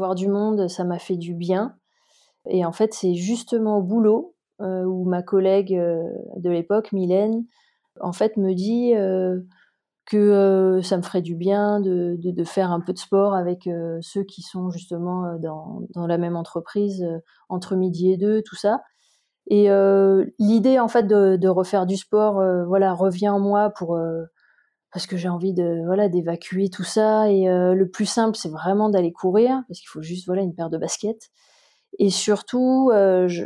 voir du monde, ça m'a fait du bien. Et en fait, c'est justement au boulot où ma collègue de l'époque, Mylène, en fait, me dit que ça me ferait du bien de, faire un peu de sport avec ceux qui sont justement dans, dans la même entreprise entre midi et deux, tout ça. Et l'idée en fait de, de, refaire du sport, voilà, revient en moi pour parce que j'ai envie de voilà d'évacuer tout ça. Et le plus simple, c'est vraiment d'aller courir parce qu'il faut juste voilà une paire de baskets. Et surtout, je,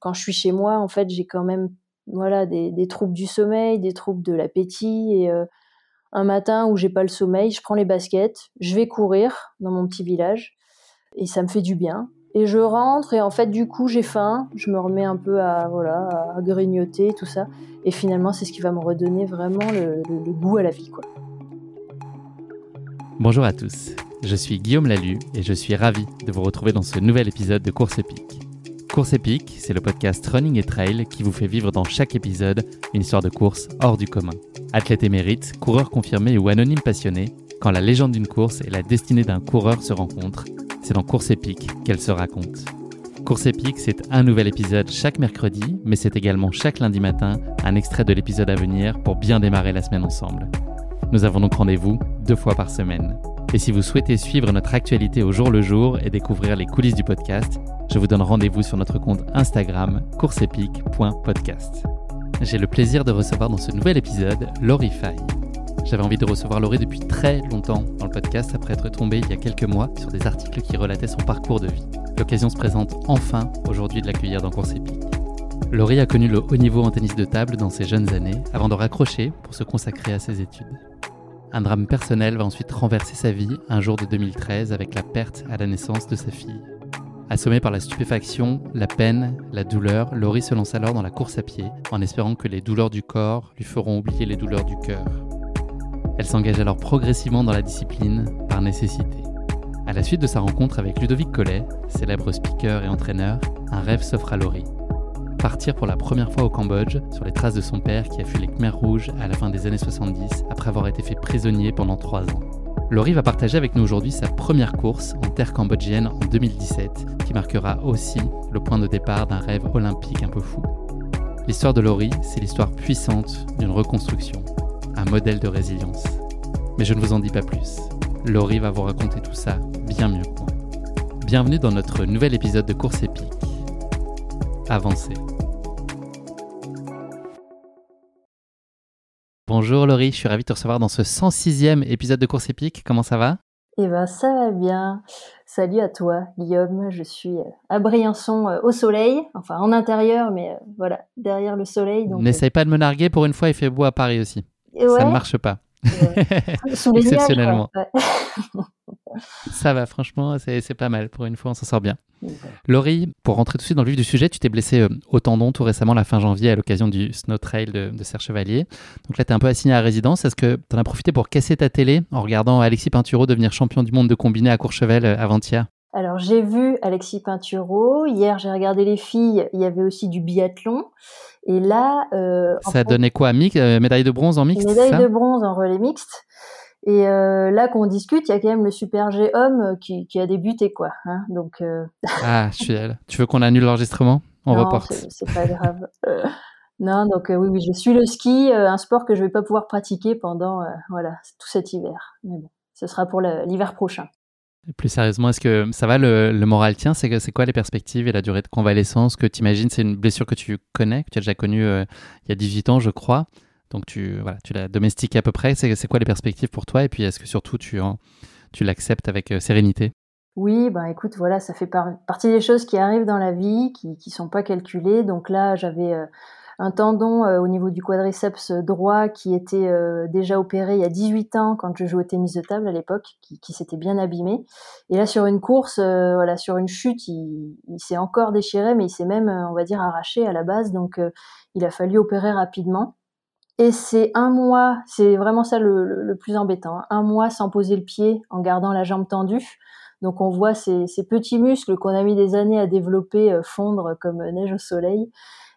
quand je suis chez moi, en fait, j'ai quand même voilà des, des, troubles du sommeil, des troubles de l'appétit et un matin où j'ai pas le sommeil, je prends les baskets, je vais courir dans mon petit village et ça me fait du bien. Et je rentre et en fait du coup j'ai faim, je me remets un peu à voilà à grignoter tout ça et finalement c'est ce qui va me redonner vraiment le, goût à la vie quoi. Bonjour à tous, je suis Guillaume Lalu et je suis ravi de vous retrouver dans ce nouvel épisode de Course épique. Course épique, c'est le podcast Running et Trail qui vous fait vivre dans chaque épisode une histoire de course hors du commun. Athlète émérite, coureur confirmé ou anonyme passionné, quand la légende d'une course et la destinée d'un coureur se rencontrent, c'est dans Course épique qu'elle se raconte. Course épique, c'est un nouvel épisode chaque mercredi, mais c'est également chaque lundi matin un extrait de l'épisode à venir pour bien démarrer la semaine ensemble. Nous avons donc rendez-vous deux fois par semaine. Et si vous souhaitez suivre notre actualité au jour le jour et découvrir les coulisses du podcast, je vous donne rendez-vous sur notre compte Instagram courseepique.podcast. J'ai le plaisir de recevoir dans ce nouvel épisode Laurie. J'avais envie de recevoir Laurie depuis très longtemps dans le podcast après être tombé il y a quelques mois sur des articles qui relataient son parcours de vie. L'occasion se présente enfin aujourd'hui de l'accueillir dans Course Épique. Laurie a connu le haut niveau en tennis de table dans ses jeunes années avant de raccrocher pour se consacrer à ses études. Un drame personnel va ensuite renverser sa vie un jour de 2013 avec la perte à la naissance de sa fille. Assommée par la stupéfaction, la peine, la douleur, Laurie se lance alors dans la course à pied en espérant que les douleurs du corps lui feront oublier les douleurs du cœur. Elle s'engage alors progressivement dans la discipline par nécessité. À la suite de sa rencontre avec Ludovic Collet, célèbre speaker et entraîneur, un rêve s'offre à Laurie partir pour la première fois au Cambodge sur les traces de son père qui a fui les Khmers rouges à la fin des années 70 après avoir été fait prisonnier pendant trois ans. Laurie va partager avec nous aujourd'hui sa première course en terre cambodgienne en 2017 qui marquera aussi le point de départ d'un rêve olympique un peu fou. L'histoire de Laurie, c'est l'histoire puissante d'une reconstruction, un modèle de résilience. Mais je ne vous en dis pas plus. Laurie va vous raconter tout ça bien mieux que moi. Bienvenue dans notre nouvel épisode de Course épique. Avancez. Bonjour Laurie, je suis ravi de te recevoir dans ce 106e épisode de Course épique. Comment ça va? Eh ben ça va bien. Salut à toi Guillaume, je suis euh, à Briançon euh, au soleil, enfin en intérieur mais euh, voilà, derrière le soleil. N'essaye pas de me narguer, pour une fois il fait beau à Paris aussi. Ça ne marche pas. Exceptionnellement. Ça va, franchement, c'est pas mal. Pour une fois, on s'en sort bien. Laurie, pour rentrer tout de suite dans le vif du sujet, tu t'es blessé euh, au tendon tout récemment, la fin janvier, à l'occasion du Snow Trail de, Serre Chevalier. Donc là, tu es un peu assigné à résidence. Est-ce que tu en as profité pour casser ta télé en regardant Alexis Pinturo devenir champion du monde de combiné à Courchevel euh, avant-hier? Alors j'ai vu Alexis Pinturo. Hier j'ai regardé les filles. Il y avait aussi du biathlon. Et là, euh, ça a donné quoi mix, Médaille de bronze en mixte Médaille de bronze en relais mixte. Et euh, là qu'on discute, il y a quand même le super G homme euh, qui, qui a débuté quoi. Hein Donc euh... ah, je suis elle. Tu veux qu'on annule l'enregistrement? On non, reporte. C'est pas grave. Euh, non, donc oui, oui, je suis le ski, un sport que je vais pas pouvoir pratiquer pendant voilà tout cet hiver. Mais bon, ce sera pour l'hiver prochain. Plus sérieusement, est-ce que ça va le, moral tient? C'est quoi les perspectives et la durée de convalescence que tu imagines C'est une blessure que tu connais, que tu as déjà connue il y a 18 ans, je crois. Donc tu, voilà, tu l'as domestiqué à peu près. C'est quoi les perspectives pour toi? Et puis est-ce que surtout tu, tu l'acceptes avec euh, sérénité? Oui, bah écoute, voilà, ça fait partie des choses qui arrivent dans la vie, qui ne sont pas calculées. Donc là, j'avais euh, un tendon euh, au niveau du quadriceps droit qui était déjà opéré il y a 18 ans quand je jouais au tennis de table à l'époque, qui, qui s'était bien abîmé. Et là, sur une course, voilà, sur une chute, il, il s'est encore déchiré, mais il s'est même, on va dire, arraché à la base. Donc, il a fallu opérer rapidement. Et c'est un mois, c'est vraiment ça le, le, plus embêtant, hein. un mois sans poser le pied, en gardant la jambe tendue. Donc on voit ces, ces petits muscles qu'on a mis des années à développer euh, fondre comme neige au soleil.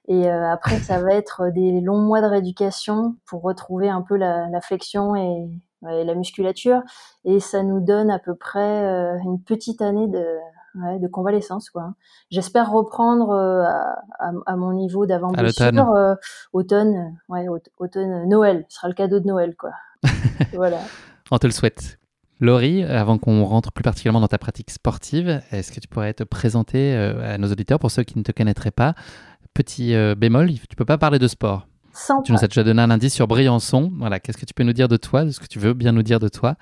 Et euh, après, ça va être des longs mois de rééducation pour retrouver un peu la, la flexion et, la musculature, et ça nous donne à peu près une petite année de, de convalescence. quoi. J'espère reprendre à, mon niveau d'avant blessure automne, ouais, automne, Noël. Ce sera le cadeau de Noël, quoi. voilà. On te le souhaite. Laurie, avant qu'on rentre plus particulièrement dans ta pratique sportive, est-ce que tu pourrais te présenter à nos auditeurs pour ceux qui ne te connaîtraient pas Petit bémol, tu peux pas parler de sport tu nous as déjà donné un indice sur Briançon. Voilà, qu'est-ce que tu peux nous dire de toi, de ce que tu veux bien nous dire de toi,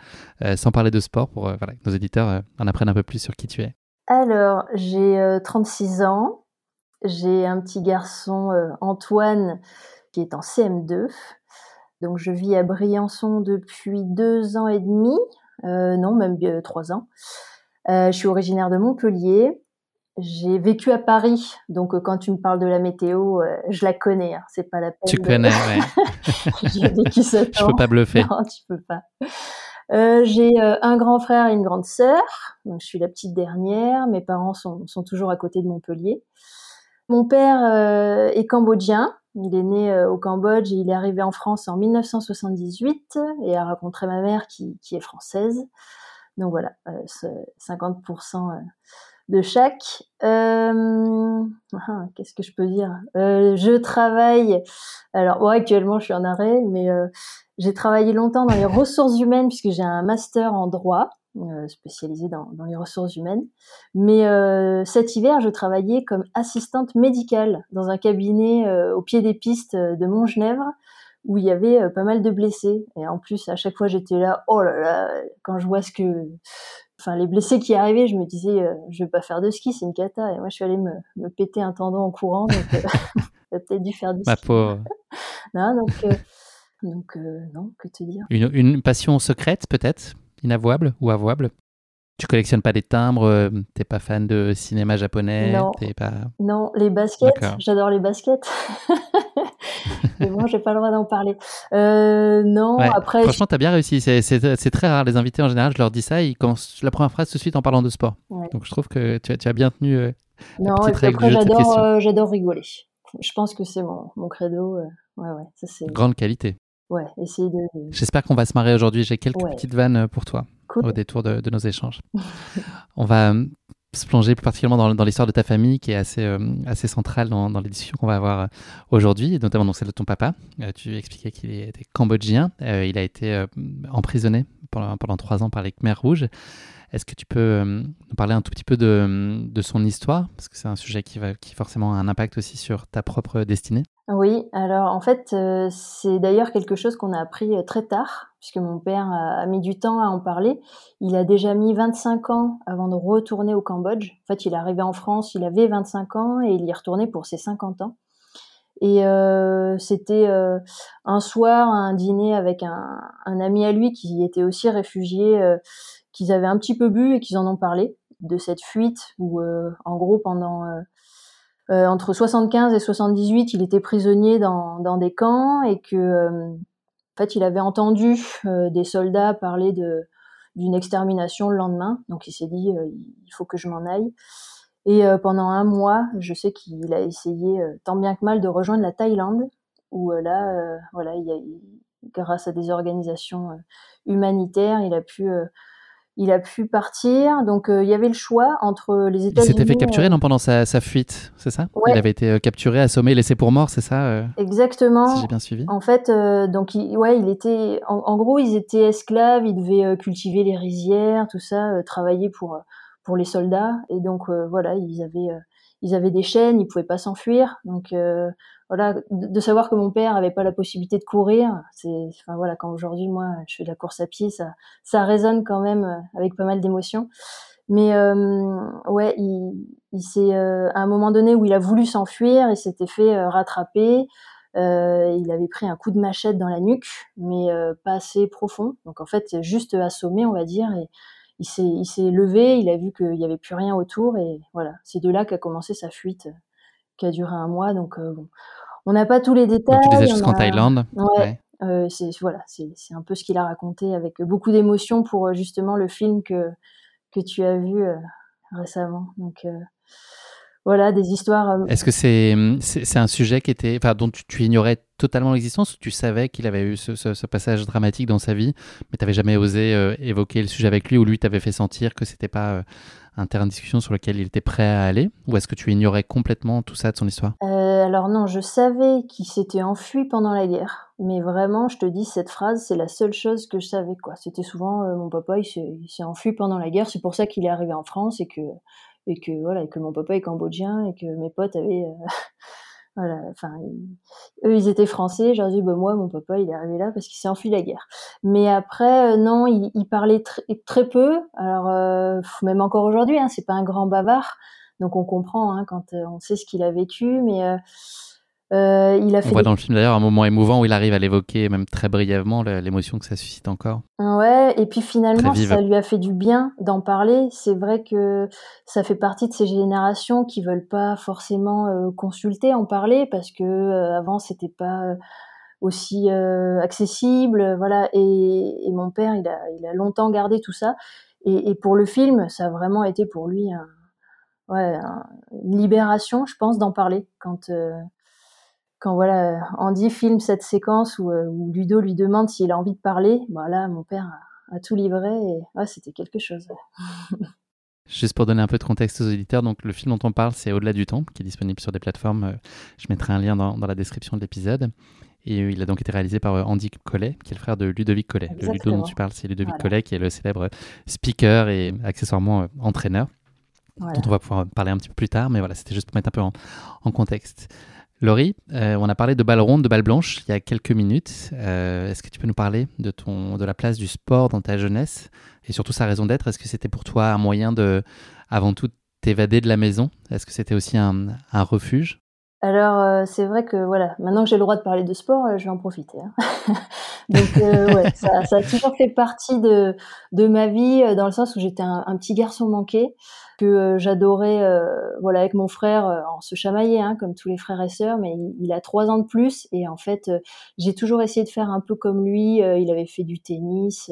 euh, sans parler de sport, pour euh, que nos éditeurs euh, en apprennent un peu plus sur qui tu es Alors, j'ai 36 ans. J'ai un petit garçon, Antoine, qui est en CM2. Donc, je vis à Briançon depuis deux ans et demi. non, même trois ans. je suis originaire de Montpellier. J'ai vécu à Paris, donc euh, quand tu me parles de la météo, euh, je la connais. Hein, c'est pas la peine. Tu connais, ouais. J'ai vécu. Je peux pas bluffer. Non, tu peux pas. Euh, j'ai euh, un grand frère et une grande sœur. Donc je suis la petite dernière. Mes parents sont, sont toujours à côté de Montpellier. Mon père est cambodgien. Il est né au Cambodge et il est arrivé en France en 1978 et a rencontré ma mère qui, qui est française. Donc voilà, 50% de chaque. Euh, ah, qu'est-ce que je peux dire? Euh, Je travaille. Alors, actuellement, je suis en arrêt, mais euh, j'ai travaillé longtemps dans les ressources humaines puisque j'ai un master en droit spécialisé dans, dans, les ressources humaines. Mais cet hiver, je travaillais comme assistante médicale dans un cabinet au pied des pistes de Montgenèvre où il y avait pas mal de blessés. Et en plus, à chaque fois, j'étais là, oh là là, quand je vois ce que enfin les blessés qui arrivaient, je me disais euh, je vais pas faire de ski, c'est une cata. Et moi je suis allée me, me péter un tendon en courant, donc euh, j'ai peut-être dû faire du Ma ski. Pauvre. non, donc euh, donc non, que te dire? Une, une passion secrète peut-être, inavouable ou avouable? Tu collectionnes pas des timbres, t'es pas fan de cinéma japonais, non. pas. Non, les baskets, j'adore les baskets. mais bon, j'ai pas le droit d'en parler. Euh, non, après. Franchement, t'as bien réussi. C'est très rare. Les invités, en général, je leur dis ça, ils commencent la première phrase tout de suite en parlant de sport. Donc, je trouve que tu as, tu as bien tenu. Euh, non, et après, j'adore euh, rigoler. Je pense que c'est mon, mon credo. Euh, ouais, ouais, ça. Grande qualité. Ouais, essayer de. J'espère qu'on va se marrer aujourd'hui. J'ai quelques petites vannes pour toi au détour de, nos échanges. On va se plonger plus particulièrement dans, l'histoire de ta famille qui est assez, euh, assez centrale dans, dans les discussions qu'on va avoir euh, aujourd'hui, notamment dans celle de ton papa. Euh, tu expliquais qu'il était cambodgien. il a été emprisonné pendant, pendant trois ans par les Khmers rouges. Est-ce que tu peux nous parler un tout petit peu de, son histoire? Parce que c'est un sujet qui, va, qui forcément a un impact aussi sur ta propre destinée. Oui, alors en fait, euh, c'est d'ailleurs quelque chose qu'on a appris euh, très tard, puisque mon père a, mis du temps à en parler. Il a déjà mis 25 ans avant de retourner au Cambodge. En fait, il est arrivé en France, il avait 25 ans et il y est retourné pour ses 50 ans. Et euh, c'était un soir, un dîner avec un, un, ami à lui qui était aussi réfugié, qu'ils avaient un petit peu bu et qu'ils en ont parlé de cette fuite où, en gros, pendant euh, entre 75 et 78, il était prisonnier dans, des camps et que, euh, en fait, il avait entendu euh, des soldats parler de d'une extermination le lendemain. Donc, il s'est dit, il faut que je m'en aille. Et pendant un mois, je sais qu'il a essayé tant bien que mal de rejoindre la Thaïlande, où là, voilà, grâce à des organisations humanitaires, il a pu il a pu partir. Donc euh, il y avait le choix entre les États-Unis. Il s'était fait capturer non, pendant sa, fuite, c'est ça? Il avait été euh, capturé, assommé, laissé pour mort, c'est ça euh, Exactement. Si j'ai bien suivi? En fait, donc il, ouais, il était. En, gros, ils étaient esclaves, ils devaient cultiver les rizières, tout ça, travailler pour pour les soldats. Et donc voilà, ils avaient ils avaient des chaînes, ils pouvaient pas s'enfuir. Donc voilà, de, savoir que mon père avait pas la possibilité de courir, c'est, enfin voilà, quand aujourd'hui moi je fais de la course à pied, ça, ça résonne quand même euh, avec pas mal d'émotions. Mais euh, ouais, il, il s'est euh, à un moment donné où il a voulu s'enfuir, il s'était fait rattraper. il avait pris un coup de machette dans la nuque, mais pas assez profond. Donc en fait, juste assommé, on va dire. Et il s'est, il s'est levé, il a vu qu'il y avait plus rien autour, et voilà, c'est de là qu'a commencé sa fuite qui a duré un mois. Donc, euh, bon. on n'a pas tous les détails. Donc, tu les jusqu'en Thaïlande. Ouais. Euh, c'est voilà, c'est un peu ce qu'il a raconté avec beaucoup d'émotion pour euh, justement le film que que tu as vu récemment. Donc voilà, des histoires. Est-ce que c'est c'est un sujet qui était, enfin, dont tu, ignorais totalement l'existence ou tu savais qu'il avait eu ce, passage dramatique dans sa vie, mais tu n'avais jamais osé évoquer le sujet avec lui ou lui t'avait fait sentir que c'était pas un terrain de discussion sur lequel il était prêt à aller? Ou est-ce que tu ignorais complètement tout ça de son histoire? Euh, Alors non, je savais qu'il s'était enfui pendant la guerre. Mais vraiment, je te dis, cette phrase, c'est la seule chose que je savais. quoi. C'était souvent, euh, mon papa, il s'est enfui pendant la guerre. C'est pour ça qu'il est arrivé en France et que, et que, voilà, et que mon papa est cambodgien et que mes potes avaient... Euh, voilà, enfin, eux, ils étaient français. J'ai dit, bah, moi, mon papa, il est arrivé là parce qu'il s'est enfui la guerre. Mais après, euh, non, il, il parlait très peu. Alors, euh, même encore aujourd'hui, hein, c'est pas un grand bavard. Donc, on comprend hein, quand euh, on sait ce qu'il a vécu. Mais euh, il a fait On voit dans le film d'ailleurs un moment émouvant où il arrive à l'évoquer, même très brièvement, l'émotion que ça suscite encore. Ouais, et puis finalement, ça lui a fait du bien d'en parler. C'est vrai que ça fait partie de ces générations qui veulent pas forcément euh, consulter, en parler, parce que euh, avant c'était pas aussi accessible, voilà. Et, mon père, il a, il a longtemps gardé tout ça. Et, et, pour le film, ça a vraiment été pour lui un, ouais, une libération, je pense, d'en parler quand quand voilà Andy filme cette séquence où, euh, où Ludo lui demande s'il a envie de parler, voilà, bah mon père a, tout livré et c'était quelque chose. Juste pour donner un peu de contexte aux auditeurs, donc le film dont on parle, c'est Au-delà du temps, qui est disponible sur des plateformes. Euh, je mettrai un lien dans, dans la description de l'épisode. Et euh, il a donc été réalisé par Andy Collet, qui est le frère de Ludovic Collet. Le Ludo dont tu parles, c'est Ludovic Collet, qui est le célèbre speaker et accessoirement entraîneur, dont on va pouvoir parler un petit peu plus tard. Mais voilà, c'était juste pour mettre un peu en, en contexte. Laurie, euh, on a parlé de balle ronde, de balle blanche il y a quelques minutes. Euh, est-ce que tu peux nous parler de, ton, de la place du sport dans ta jeunesse et surtout sa raison d'être? Est-ce que c'était pour toi un moyen de, avant tout, t'évader de la maison? Est-ce que c'était aussi un, refuge? Alors euh, c'est vrai que voilà, maintenant que j'ai le droit de parler de sport, je vais en profiter. Hein. Donc ouais, ça, a toujours fait partie de, de ma vie dans le sens où j'étais un, petit garçon manqué que euh, j'adorais euh, voilà avec mon frère euh, on se chamaillait hein, comme tous les frères et sœurs mais il, a trois ans de plus et en fait j'ai toujours essayé de faire un peu comme lui il avait fait du tennis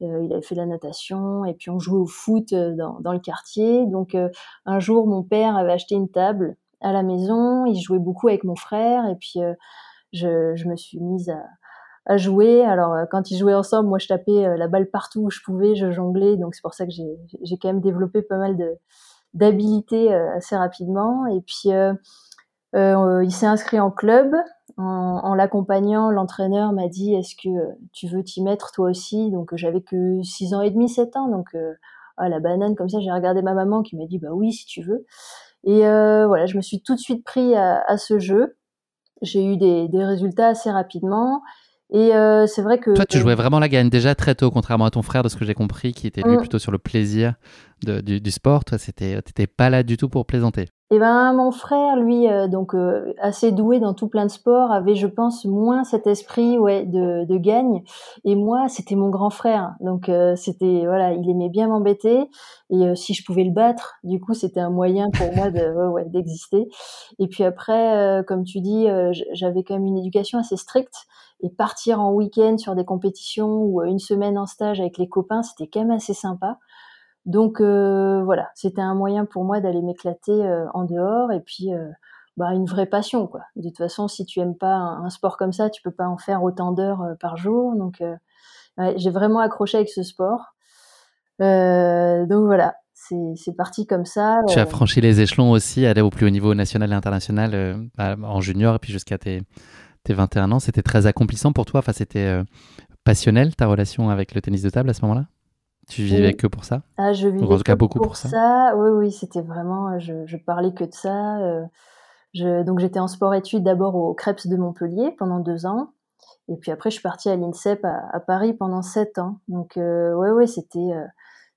il avait fait de la natation et puis on jouait au foot dans, dans le quartier. Donc un jour mon père avait acheté une table à la maison il jouait beaucoup avec mon frère et puis je, je me suis mise à à jouer. Alors euh, quand ils jouaient ensemble, moi je tapais euh, la balle partout où je pouvais, je jonglais, donc c'est pour ça que j'ai quand même développé pas mal de d'habilité euh, assez rapidement. Et puis il s'est inscrit en club. En, l'accompagnant, l'entraîneur m'a dit Est-ce que tu veux t'y mettre toi aussi? Donc j'avais que 6 ans et demi, 7 ans, donc à la banane comme ça. J'ai regardé ma maman qui m'a dit Bah oui, si tu veux. Et voilà, je me suis tout de suite pris à, à ce jeu. J'ai eu des, des résultats assez rapidement. Et euh, c'est vrai que. Toi, tu jouais vraiment la gagne déjà très tôt, contrairement à ton frère, de ce que j'ai compris, qui était lui mm. plutôt sur le plaisir du, sport. Toi, t'étais pas là du tout pour plaisanter. Eh ben, mon frère, lui, euh, donc euh, assez doué dans tout plein de sports, avait, je pense, moins cet esprit, ouais, de, de gagne. Et moi, c'était mon grand frère, donc c'était, voilà, il aimait bien m'embêter. Et si je pouvais le battre, du coup, c'était un moyen pour moi de, ouais, d'exister. Et puis après, comme tu dis, j'avais quand même une éducation assez stricte et partir en week-end sur des compétitions ou euh, une semaine en stage avec les copains, c'était quand même assez sympa. Donc euh, voilà, c'était un moyen pour moi d'aller m'éclater euh, en dehors et puis bah, une vraie passion quoi. De toute façon, si tu aimes pas un, sport comme ça, tu peux pas en faire autant d'heures par jour. Donc j'ai vraiment accroché avec ce sport. donc voilà, c'est parti comme ça. Tu as franchi les échelons aussi, aller au plus haut niveau national et international bah, en junior et puis jusqu'à tes tes 21 ans, c'était très accomplissant pour toi? Enfin, c'était euh, passionnel ta relation avec le tennis de table à ce moment-là? Tu vivais que pour ça? Ah, je vivais que beaucoup pour, ça? Oui, oui, c'était vraiment, je, je, parlais que de ça. Euh, je, donc j'étais en sport-études d'abord au Krebs de Montpellier pendant deux ans. Et puis après, je suis partie à l'INSEP à, Paris pendant sept ans. Donc, euh, ouais, ouais, c'était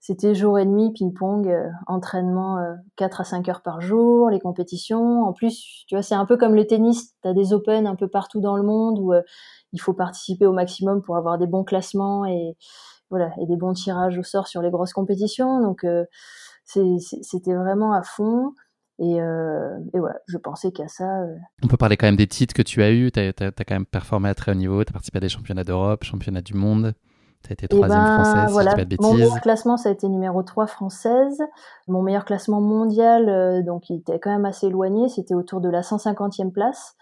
c'était jour et nuit, ping-pong, euh, entraînement euh, 4 à 5 heures par jour, les compétitions. En plus, tu vois, c'est un peu comme le tennis, tu as des open un peu partout dans le monde où euh, il faut participer au maximum pour avoir des bons classements et voilà, et des bons tirages au sort sur les grosses compétitions. Donc euh, c'était vraiment à fond. Et, et voilà, je pensais qu'à ça. On peut parler quand même des titres que tu as eus. Tu as, as, quand même performé à très haut niveau. Tu as participé à des championnats d'Europe, championnats du monde. Tu as été eh troisième ben, française, voilà. si pas de bêtises. Mon meilleur classement, ça a été numéro 3 française. Mon meilleur classement mondial, euh, donc il était quand même assez éloigné, c'était autour de la 150e place.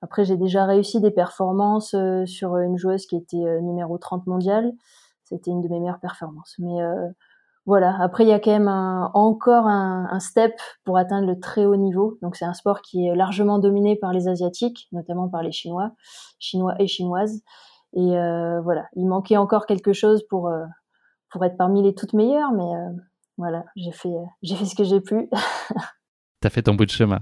Après, j'ai déjà réussi des performances euh, sur une joueuse qui était euh, numéro 30 mondial. C'était une de mes meilleures performances. Mais voilà, après, il y a quand même encore un, un, step pour atteindre le très haut niveau. Donc, c'est un sport qui est largement dominé par les Asiatiques, notamment par les Chinois, Chinois et Chinoises. Et euh, voilà, il manquait encore quelque chose pour, euh, pour être parmi les toutes meilleures, mais euh, voilà, j'ai fait, j'ai fait ce que j'ai pu. tu as fait ton bout de chemin.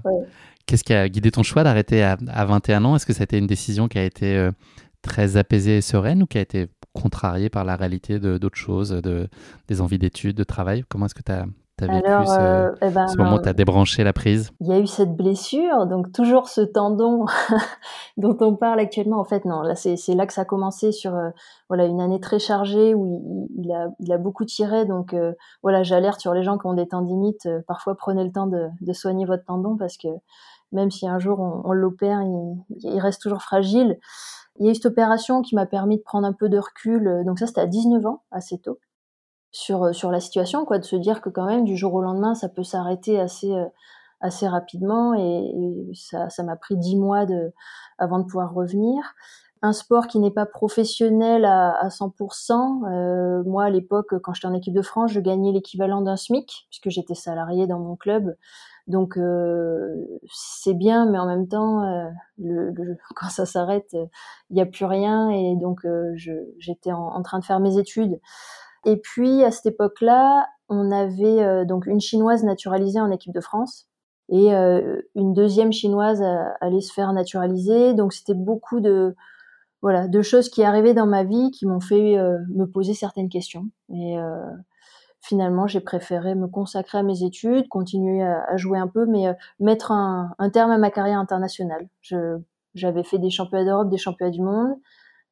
Qu'est-ce qui a guidé ton choix d'arrêter à, à, 21 ans? Est-ce que ça a été une décision qui a été très apaisée et sereine ou qui a été contrariée par la réalité d'autres choses, de, des envies d'études, de travail? Comment est-ce que tu as, alors, ce, euh, eh ben, moment où tu as débranché la prise Il y a eu cette blessure, donc toujours ce tendon dont on parle actuellement. En fait, non, là c'est là que ça a commencé sur euh, voilà une année très chargée où il, a, il a beaucoup tiré. Donc euh, voilà, j'alerte sur les gens qui ont des tendinites. parfois, prenez le temps de, de, soigner votre tendon parce que même si un jour on, on l'opère, il, il, reste toujours fragile. Il y a eu cette opération qui m'a permis de prendre un peu de recul. Donc ça, c'était à 19 ans, assez tôt sur, euh, sur la situation, quoi, de se dire que quand même du jour au lendemain, ça peut s'arrêter assez, euh, assez rapidement et, ça, ça m'a pris dix mois de, avant de pouvoir revenir. Un sport qui n'est pas professionnel à, à 100%. Euh, moi, à l'époque, quand j'étais en équipe de France, je gagnais l'équivalent d'un SMIC puisque j'étais salarié dans mon club. Donc euh, c'est bien, mais en même temps, euh, le, le, quand ça s'arrête, il n'y a plus rien et donc j'étais en, en, train de faire mes études. Et puis à cette époque-là, on avait euh, donc une chinoise naturalisée en équipe de France et euh, une deuxième chinoise allait se faire naturaliser. Donc c'était beaucoup de voilà de choses qui arrivaient dans ma vie qui m'ont fait euh, me poser certaines questions. Et finalement, j'ai préféré me consacrer à mes études, continuer à, jouer un peu, mais mettre un, un, terme à ma carrière internationale. j'avais fait des championnats d'Europe, des championnats du monde.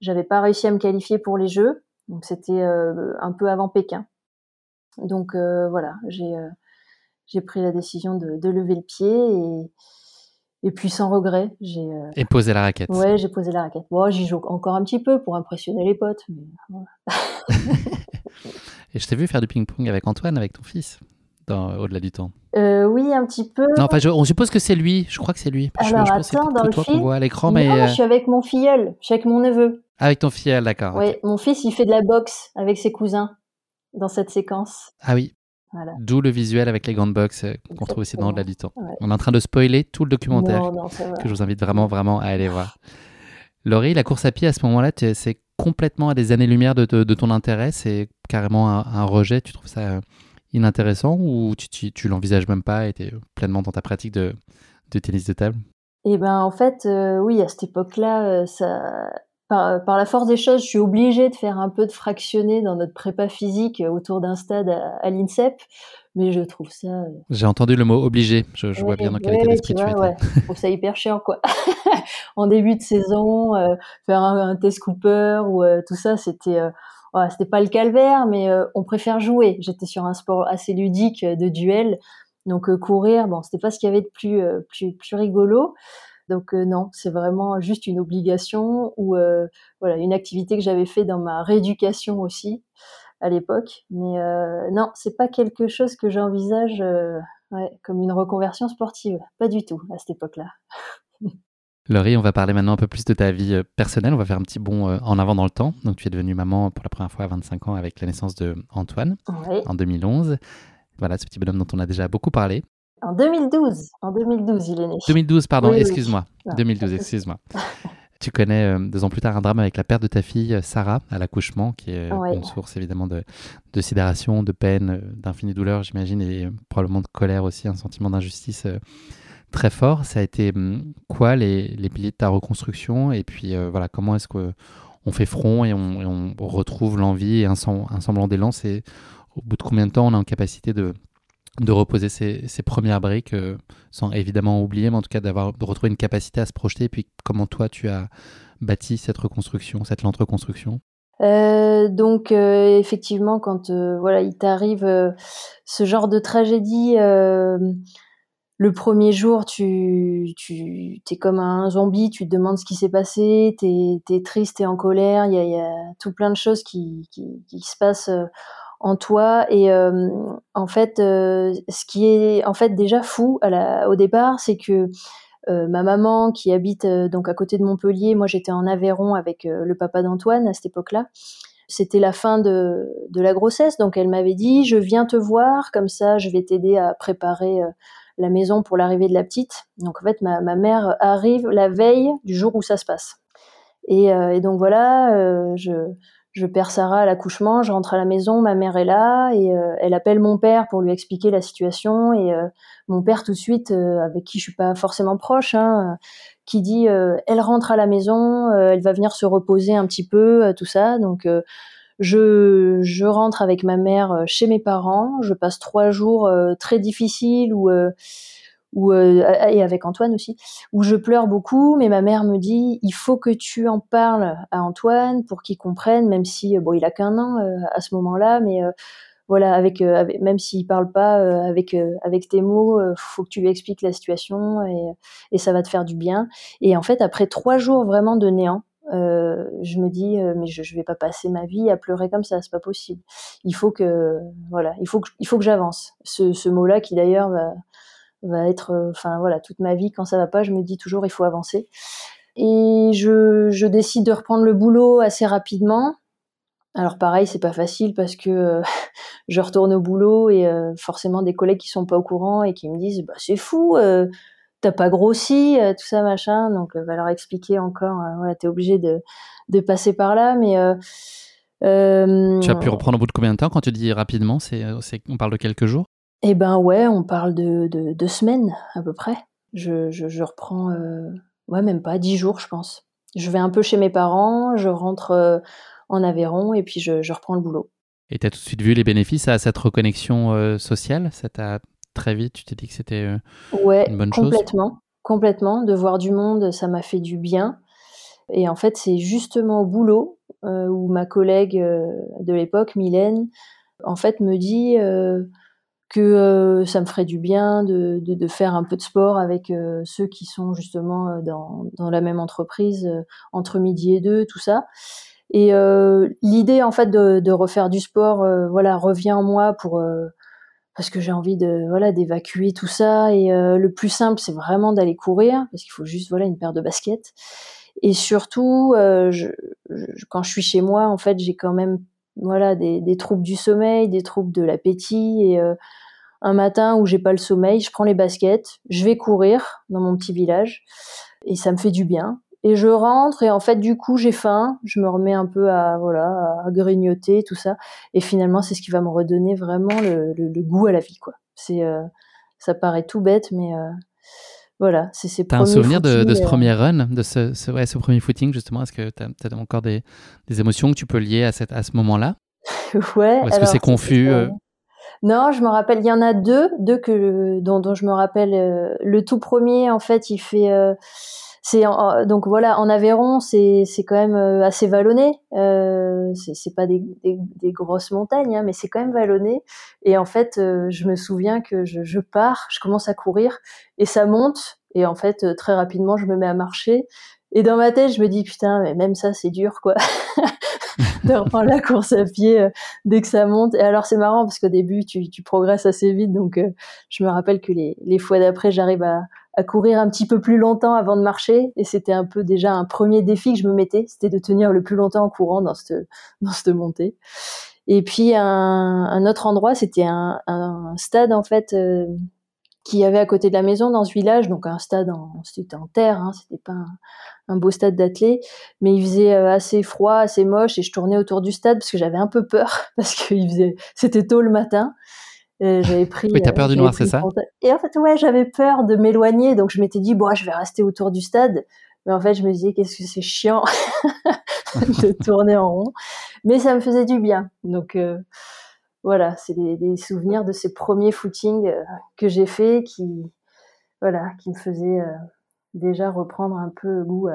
J'avais pas réussi à me qualifier pour les Jeux. Donc c'était euh, un peu avant Pékin. Donc euh, voilà, j'ai euh, j'ai pris la décision de, de, lever le pied et, et puis sans regret, j'ai. Et posé la raquette. Ouais, j'ai posé la raquette. Bon, j'y joue encore un petit peu pour impressionner les potes. et je t'ai vu faire du ping-pong avec Antoine, avec ton fils, dans au-delà du temps. Euh, oui, un petit peu. Non, enfin, on suppose que c'est lui. Je crois que c'est lui. Alors, je, attends, dans le film. voit à l'écran, mais. Non, je suis avec mon filleul. Je suis avec mon neveu. Avec ton filleul, d'accord. Oui, mon fils, il fait de la boxe avec ses cousins dans cette séquence. Ah oui. Voilà. D'où le visuel avec les grandes box euh, qu'on trouve aussi dans le du temps. On est en train de spoiler tout le documentaire non, non, que je vous invite vraiment, vraiment à aller voir. Laurie, la course à pied à ce moment-là, c'est complètement à des années-lumière de, de, ton intérêt? C'est carrément un, rejet? Tu trouves ça euh, inintéressant ou tu, tu, tu l'envisages même pas et tu es pleinement dans ta pratique de, de tennis de table? Eh ben en fait, euh, oui, à cette époque-là, ça, par, par, la force des choses, je suis obligée de faire un peu de fractionner dans notre prépa physique autour d'un stade à, l'INSEP, mais je trouve ça. Euh, J'ai entendu le mot obligé. Je, je vois bien dans quel état d'esprit tu, tu Ouais. je trouve ça hyper chiant, quoi. en début de saison, euh, faire un, un, test Cooper ou euh, tout ça, c'était. Ouais, c'était pas le calvaire, mais on préfère jouer. J'étais sur un sport assez ludique de duel, donc courir, bon, c'était pas ce qu'il y avait de plus plus plus rigolo. Donc euh, non, c'est vraiment juste une obligation ou euh, voilà une activité que j'avais fait dans ma rééducation aussi à l'époque. Mais euh, non, c'est pas quelque chose que j'envisage ouais, comme une reconversion sportive, pas du tout à cette époque-là. Laurie, on va parler maintenant un peu plus de ta vie personnelle. On va faire un petit bond en avant dans le temps. Donc, tu es devenue maman pour la première fois à 25 ans avec la naissance de Antoine en 2011. Voilà, ce petit bonhomme dont on a déjà beaucoup parlé. En 2012. En 2012, il est né. 2012, pardon, excuse-moi. 2012, excuse-moi. tu connais euh, deux ans plus tard un drame avec la perte de ta fille, Sarah, à l'accouchement, qui est euh, une source évidemment de, de sidération, de peine, euh, d'infinie douleur, j'imagine, et probablement de colère aussi, un sentiment d'injustice très fort. Ça a été hum, quoi les, les, piliers de ta reconstruction? Et puis voilà, comment est-ce qu'on fait front et on, on retrouve l'envie et un, un semblant d'élan? C'est au bout de combien de temps on est en capacité de de reposer ses, premières briques, euh, sans évidemment oublier, mais en tout cas d'avoir de retrouver une capacité à se projeter. Et puis comment toi tu as bâti cette reconstruction, cette lente reconstruction? Euh, donc euh, effectivement, quand voilà il t'arrive ce genre de tragédie le premier jour, tu, tu es comme un zombie, tu te demandes ce qui s'est passé, tu es, triste, et en colère, il y a, tout plein de choses qui, qui, se passent en toi. Et euh, en fait, euh, ce qui est en fait déjà fou au départ, c'est que ma maman qui habite donc à côté de Montpellier, moi j'étais en Aveyron avec le papa d'Antoine à cette époque-là. C'était la fin de, la grossesse, donc elle m'avait dit je viens te voir, comme ça je vais t'aider à préparer la maison pour l'arrivée de la petite. Donc en fait, ma, mère arrive la veille du jour où ça se passe. Et, euh, donc voilà, euh, je, je perds Sarah à l'accouchement, je rentre à la maison, ma mère est là et euh, elle appelle mon père pour lui expliquer la situation et mon père tout de suite, avec qui je suis pas forcément proche, hein, qui dit elle rentre à la maison, elle va venir se reposer un petit peu, tout ça. Donc je, je rentre avec ma mère euh, chez mes parents. Je passe trois jours euh, très difficiles où, euh, où et avec Antoine aussi, où je pleure beaucoup. Mais ma mère me dit il faut que tu en parles à Antoine pour qu'il comprenne, même si bon il a qu'un an à ce moment-là, mais voilà, avec, même s'il parle pas avec avec tes mots, faut que tu lui expliques la situation et, et ça va te faire du bien. Et en fait, après trois jours vraiment de néant, euh, je me dis euh, mais je, je vais pas passer ma vie à pleurer comme ça, c'est pas possible. Il faut que voilà, il faut que il faut que j'avance. Ce, ce mot-là qui d'ailleurs va va être euh, enfin voilà toute ma vie quand ça va pas, je me dis toujours il faut avancer. Et je, je décide de reprendre le boulot assez rapidement. Alors pareil, c'est pas facile parce que euh, je retourne au boulot et forcément des collègues qui sont pas au courant et qui me disent bah c'est fou, t'as pas grossi, euh, tout ça machin. Donc, euh, va leur expliquer encore. Euh, voilà, t'es obligé de, de passer par là, mais tu as pu reprendre au bout de combien de temps quand tu dis rapidement? C'est, on parle de quelques jours? Eh ben ouais, on parle de, de, semaines à peu près. Je, je, reprends, ouais, même pas dix jours, je pense. Je vais un peu chez mes parents, je rentre en Aveyron et puis je, je reprends le boulot. Et tu as tout de suite vu les bénéfices à cette reconnexion sociale? Ça t'a très vite, tu t'es dit que c'était euh, une bonne chose? Complètement, complètement. De voir du monde, ça m'a fait du bien. Et en fait, c'est justement au boulot euh, où ma collègue euh, de l'époque, Mylène, en fait, me dit que ça me ferait du bien de, de, faire un peu de sport avec ceux qui sont justement dans, dans la même entreprise, entre midi et deux, tout ça. Et l'idée, en fait, de, de, refaire du sport, voilà, revient en moi pour parce que j'ai envie de voilà d'évacuer tout ça et euh, le plus simple c'est vraiment d'aller courir parce qu'il faut juste voilà une paire de baskets et surtout euh, je, quand je suis chez moi en fait j'ai quand même voilà des, des, troubles du sommeil des troubles de l'appétit et euh, un matin où j'ai pas le sommeil je prends les baskets je vais courir dans mon petit village et ça me fait du bien et je rentre et en fait du coup j'ai faim, je me remets un peu à voilà à grignoter tout ça et finalement c'est ce qui va me redonner vraiment le, goût à la vie quoi. C'est euh, ça paraît tout bête mais euh, voilà c'est ces T'as un souvenir de, ce euh, premier run, de ce, ce, ouais, ce premier footing justement? Est-ce que tu as, encore des, des, émotions que tu peux lier à, cette, à ce moment-là? Ouais. est-ce que c'est confus Non, je me rappelle, il y en a deux, deux que, dont, dont je me rappelle. le tout premier, en fait, il fait c'est donc voilà en Aveyron c'est c'est quand même euh, assez vallonné. Euh, c'est pas des, des, grosses montagnes hein, mais c'est quand même vallonné. Et en fait euh, je me souviens que je, je, pars je commence à courir et ça monte. Et en fait euh, très rapidement je me mets à marcher. Et dans ma tête je me dis putain mais même ça c'est dur quoi de reprendre la course à pied dès que ça monte. Et alors c'est marrant parce qu'au début tu, tu progresses assez vite. Donc je me rappelle que les, les fois d'après j'arrive à à courir un petit peu plus longtemps avant de marcher. Et c'était un peu déjà un premier défi que je me mettais, c'était de tenir le plus longtemps en courant dans cette, dans cette montée. Et puis un, un autre endroit, c'était un, un, stade en fait euh, qui avait à côté de la maison dans ce village, donc un stade en, c'était en terre, hein, c'était pas un, beau stade d'athlée, mais il faisait euh, assez froid, assez moche, et je tournais autour du stade parce que j'avais un peu peur parce que c'était tôt le matin. J'avais pris. Oui, t'as peur du noir, c'est ça Et en fait, ouais, j'avais peur de m'éloigner, donc je m'étais dit, bon, je vais rester autour du stade. Mais en fait, je me disais, qu'est-ce que c'est chiant de tourner en rond. Mais ça me faisait du bien. Donc, euh, voilà, c'est des, souvenirs de ces premiers footings euh, que j'ai fait qui, voilà, qui me faisaient euh, déjà reprendre un peu goût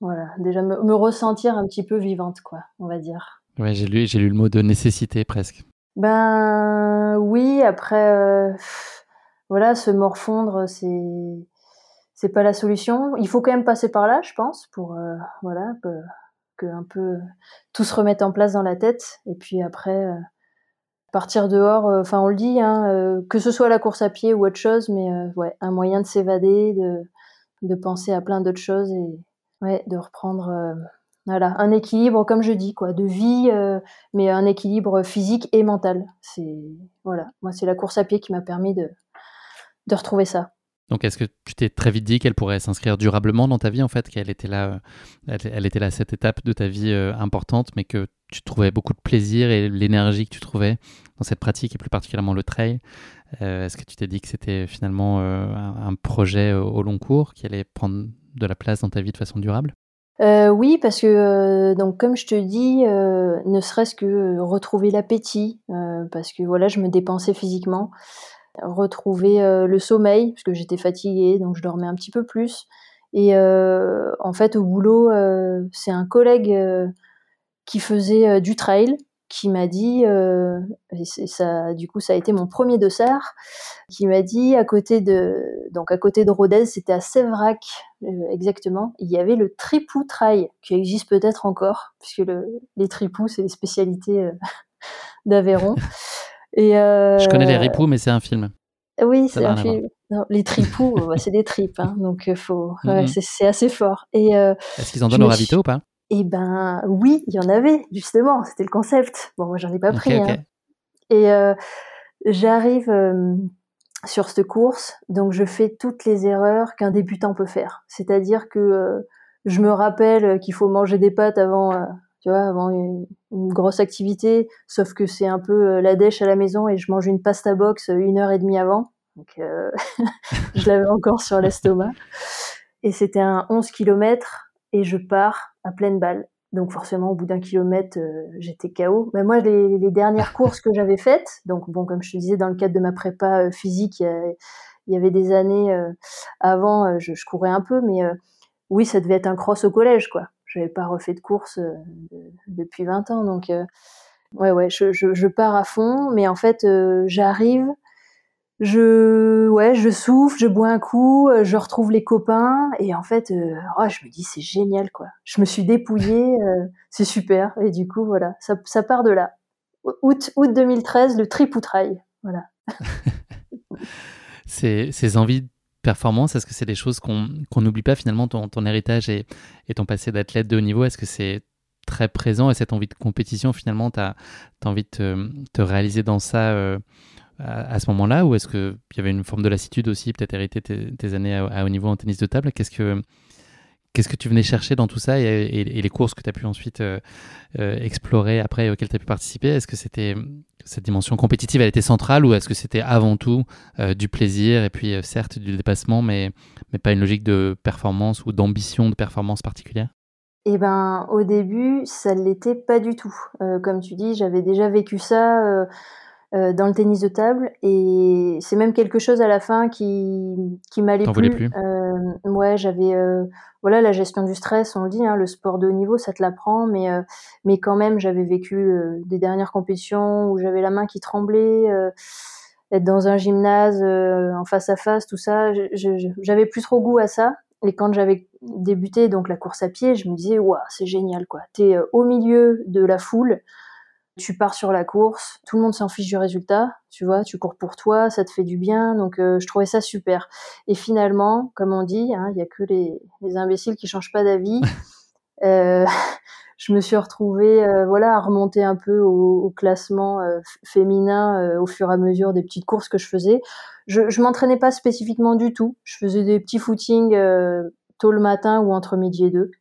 voilà, déjà me, me, ressentir un petit peu vivante, quoi, on va dire. Ouais, j'ai lu, j'ai lu le mot de nécessité presque. Ben oui, après, euh, voilà, se morfondre, c'est c'est pas la solution. Il faut quand même passer par là, je pense, pour euh, voilà que, un peu tout se remette en place dans la tête. Et puis après, euh, partir dehors. Enfin, on le dit, hein, que ce soit la course à pied ou autre chose, mais ouais, un moyen de s'évader, de de penser à plein d'autres choses et ouais, de reprendre voilà, un équilibre, comme je dis, quoi, de vie, euh, mais un équilibre physique et mental. C'est voilà, moi c'est la course à pied qui m'a permis de, de retrouver ça. Donc, est-ce que tu t'es très vite dit qu'elle pourrait s'inscrire durablement dans ta vie, en fait, qu'elle était là, euh, elle, était là cette étape de ta vie euh, importante, mais que tu trouvais beaucoup de plaisir et l'énergie que tu trouvais dans cette pratique et plus particulièrement le trail. est-ce que tu t'es dit que c'était finalement un, projet au long cours qui allait prendre de la place dans ta vie de façon durable? Euh, oui, parce que euh, donc comme je te dis, euh, ne serait-ce que retrouver l'appétit, parce que voilà, je me dépensais physiquement, retrouver le sommeil, parce que j'étais fatiguée, donc je dormais un petit peu plus. Et en fait, au boulot, c'est un collègue qui faisait du trail qui m'a dit, euh, ça, du coup, ça a été mon premier dossard, qui m'a dit à côté de, donc à côté de Rodez, c'était à Sévrac euh, exactement, il y avait le tripou trail qui existe peut-être encore, puisque le, les tripous c'est les spécialités euh, d'Aveyron. Et je connais les ripoux, mais c'est un film. Oui, c'est un film. les tripous, c'est des tripes, hein, donc faut, mm-hmm. c'est assez fort. Et est-ce qu'ils en donnent au ravito ou pas? Eh ben oui, il y en avait justement, c'était le concept. Bon, moi j'en ai pas pris. Hein. Et euh, j'arrive euh, sur cette course, donc je fais toutes les erreurs qu'un débutant peut faire. C'est-à-dire que euh, je me rappelle qu'il faut manger des pâtes avant, tu vois, avant une, grosse activité, sauf que c'est un peu la dèche à la maison et je mange une pasta box une heure et demie avant. Donc je l'avais encore sur l'estomac. Et c'était un 11 km et je pars à pleine balle. Donc forcément, au bout d'un kilomètre, euh, j'étais KO. Mais moi, les, dernières courses que j'avais faites, donc bon, comme je te disais, dans le cadre de ma prépa euh, physique, il y, avait des années euh, avant, je, courais un peu, mais oui, ça devait être un cross au collège, quoi. Je n'avais pas refait de course depuis 20 ans, donc ouais, ouais, je, je, pars à fond, mais en fait, j'arrive je ouais je souffle je bois un coup euh, je retrouve les copains et en fait euh, oh, je me dis c'est génial quoi. Je me suis dépouillée euh, c'est super et du coup voilà ça, ça part de là. Août août 2013 le tripoutrail voilà. Ces, ces envies de performance est-ce que c'est des choses qu'on n'oublie pas finalement ton, ton héritage et, et ton passé d'athlète de haut niveau est-ce que c'est très présent et cette envie de compétition finalement tu as, envie de te, te, réaliser dans ça à, ce moment-là Ou est-ce qu'il y avait une forme de lassitude aussi, peut-être hérité tes, années à, haut niveau en tennis de table? Qu'est-ce que que tu venais chercher dans tout ça et, les courses que tu as pu ensuite euh, euh, explorer après auxquelles tu as pu participer? Est-ce que c'était cette dimension compétitive, elle était centrale ou est-ce que c'était avant tout euh, du plaisir et puis certes du dépassement, mais, mais pas une logique de performance ou d'ambition de performance particulière? Eh ben, au début, ça ne l'était pas du tout. comme tu dis, j'avais déjà vécu ça euh, dans le tennis de table et c'est même quelque chose à la fin qui qui m'allait plus. plus. Euh, ouais, j'avais euh, voilà la gestion du stress, on le dit, hein, le sport de haut niveau, ça te l'apprend, mais euh, mais quand même j'avais vécu des dernières compétitions où j'avais la main qui tremblait, être dans un gymnase en face à face, tout ça, j'avais plus trop goût à ça. Et quand j'avais débuté donc la course à pied, je me disais waouh c'est génial quoi, t'es au milieu de la foule tu pars sur la course, tout le monde s'en fiche du résultat, tu vois, tu cours pour toi, ça te fait du bien, donc euh, je trouvais ça super. Et finalement, comme on dit, hein, il y a que les, imbéciles qui changent pas d'avis. Euh, je me suis retrouvée, euh, voilà, à remonter un peu au, classement féminin au fur et à mesure des petites courses que je faisais. Je, je m'entraînais pas spécifiquement du tout. Je faisais des petits footings tôt le matin ou entre midi et deux.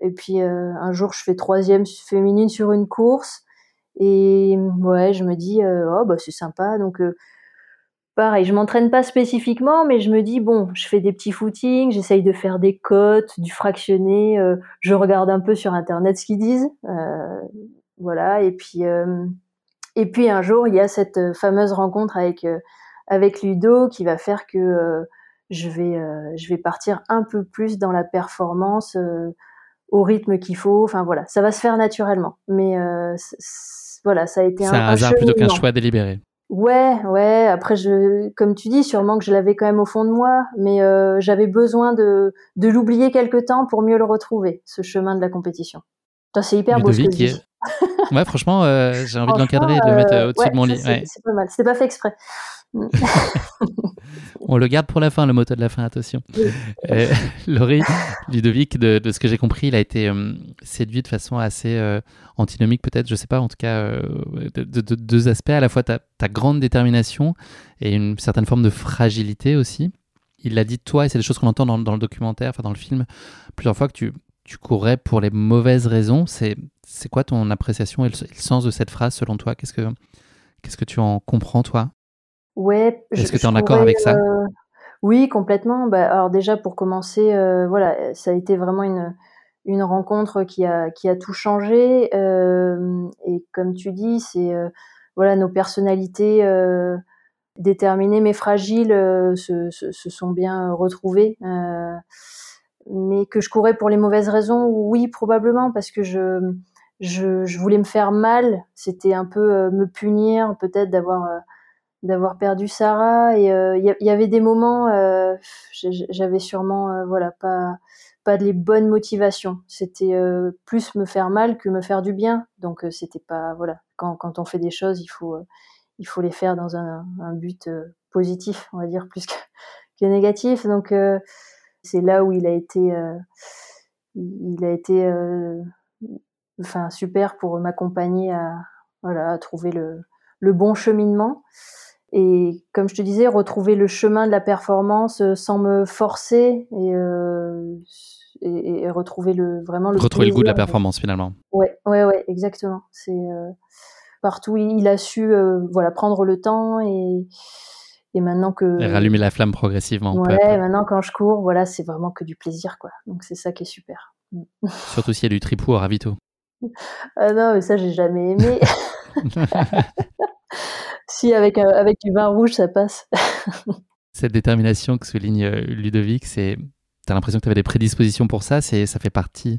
Et puis un jour, je fais troisième féminine sur une course. Et ouais, je me dis, euh, oh bah c'est sympa. Donc euh, pareil, je m'entraîne pas spécifiquement, mais je me dis, bon, je fais des petits footings, j'essaye de faire des cotes, du fractionné, euh, je regarde un peu sur Internet ce qu'ils disent. voilà, et puis, et puis un jour, il y a cette fameuse rencontre avec, avec Ludo qui va faire que je, vais, je vais partir un peu plus dans la performance au rythme qu'il faut. Enfin voilà, ça va se faire naturellement. Mais voilà, ça a été un, un, hasard plutôt qu'un choix délibéré. Ouais, ouais. Après, je, comme tu dis, sûrement que je l'avais quand même au fond de moi, mais euh, j'avais besoin de, de l'oublier quelque temps pour mieux le retrouver, ce chemin de la compétition. C'est hyper beau ce que je Ouais, franchement, euh, j'ai envie de l'encadrer et de le mettre euh, au-dessus de mon lit. C'est pas mal. C'était pas fait exprès. On le garde pour la fin, le moto de la fin, attention. Euh, Laurie, Ludovic, de, ce que j'ai compris, il a été euh, séduit de façon assez euh, antinomique, peut-être, je sais pas, en tout cas, de, deux aspects. À la fois ta, grande détermination et une certaine forme de fragilité aussi. Il l'a dit de toi, et c'est des choses qu'on entend dans, le documentaire, enfin dans le film, plusieurs fois que tu, tu courais pour les mauvaises raisons. C'est quoi ton appréciation et le, sens de cette phrase selon toi? Qu'est-ce que Qu'est-ce que tu en comprends, toi? Ouais. Est-ce que tu es en accord avec ça? euh, Oui, complètement. Bah, alors déjà pour commencer, euh, voilà, ça a été vraiment une une rencontre qui a qui a tout changé. Euh, et comme tu dis, c'est voilà nos personnalités déterminées mais fragiles se, se, se, sont bien retrouvées. mais que je courais pour les mauvaises raisons, oui probablement parce que je je, je voulais me faire mal. C'était un peu me punir, peut-être d'avoir d'avoir perdu Sarah et il euh, y, avait des moments euh, j'avais sûrement euh, voilà pas pas les bonnes motivations. C'était plus me faire mal que me faire du bien. Donc c'était pas voilà. Quand, quand on fait des choses il faut il faut les faire dans un, un but positif on va dire plus que, que négatif. Donc c'est là où il a été il a été enfin super pour m'accompagner à voilà à trouver le le bon cheminement et comme je te disais, retrouver le chemin de la performance euh, sans me forcer et, euh, et, et, retrouver le vraiment le retrouver le goût de la performance finalement. Ouais, ouais, ouais, exactement. C'est euh, partout il a su euh, voilà prendre le temps et et maintenant que et rallumer la flamme progressivement. Ouais, maintenant quand je cours, voilà, c'est vraiment que du plaisir quoi. Donc c'est ça qui est super. Surtout s'il y a du tripou au ravito. ah non, mais ça j'ai jamais aimé. si avec, euh, avec du vin rouge, ça passe. Cette détermination que souligne euh, Ludovic, c'est, as l'impression que tu avais des prédispositions pour ça, c'est, ça fait partie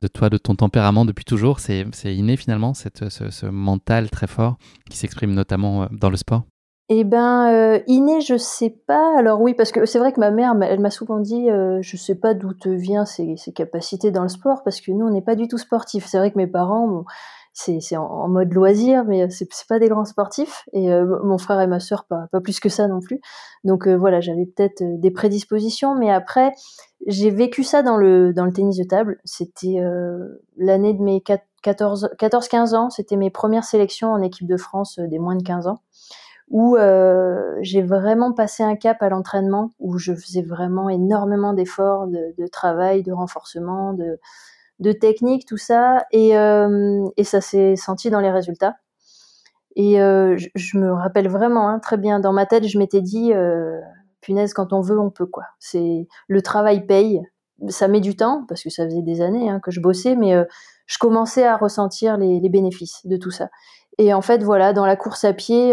de toi, de ton tempérament depuis toujours, c'est, inné finalement, cette, ce, mental très fort qui s'exprime notamment euh, dans le sport? Eh ben, inné, je sais pas. Alors oui, parce que c'est vrai que ma mère, elle m'a souvent dit, euh, je sais pas d'où te vient ces, ces, capacités dans le sport, parce que nous, on n'est pas du tout sportifs. C'est vrai que mes parents, bon, c'est en, mode loisir, mais c'est pas des grands sportifs. Et euh, mon frère et ma sœur, pas, pas plus que ça non plus. Donc euh, voilà, j'avais peut-être euh, des prédispositions, mais après, j'ai vécu ça dans le, dans le tennis de table. C'était l'année de mes 14-15 ans, c'était mes premières sélections en équipe de France des moins de 15 ans, où j'ai vraiment passé un cap à l'entraînement, où je faisais vraiment énormément d'efforts, de, de, travail, de renforcement, de de technique, tout ça, et, euh, et ça s'est senti dans les résultats. Et euh, je, me rappelle vraiment hein, très bien, dans ma tête, je m'étais dit, euh, punaise, quand on veut, on peut quoi. C'est le travail paye. Ça met du temps parce que ça faisait des années hein, que je bossais, mais je commençais à ressentir les, bénéfices de tout ça. Et en fait, voilà, dans la course à pied,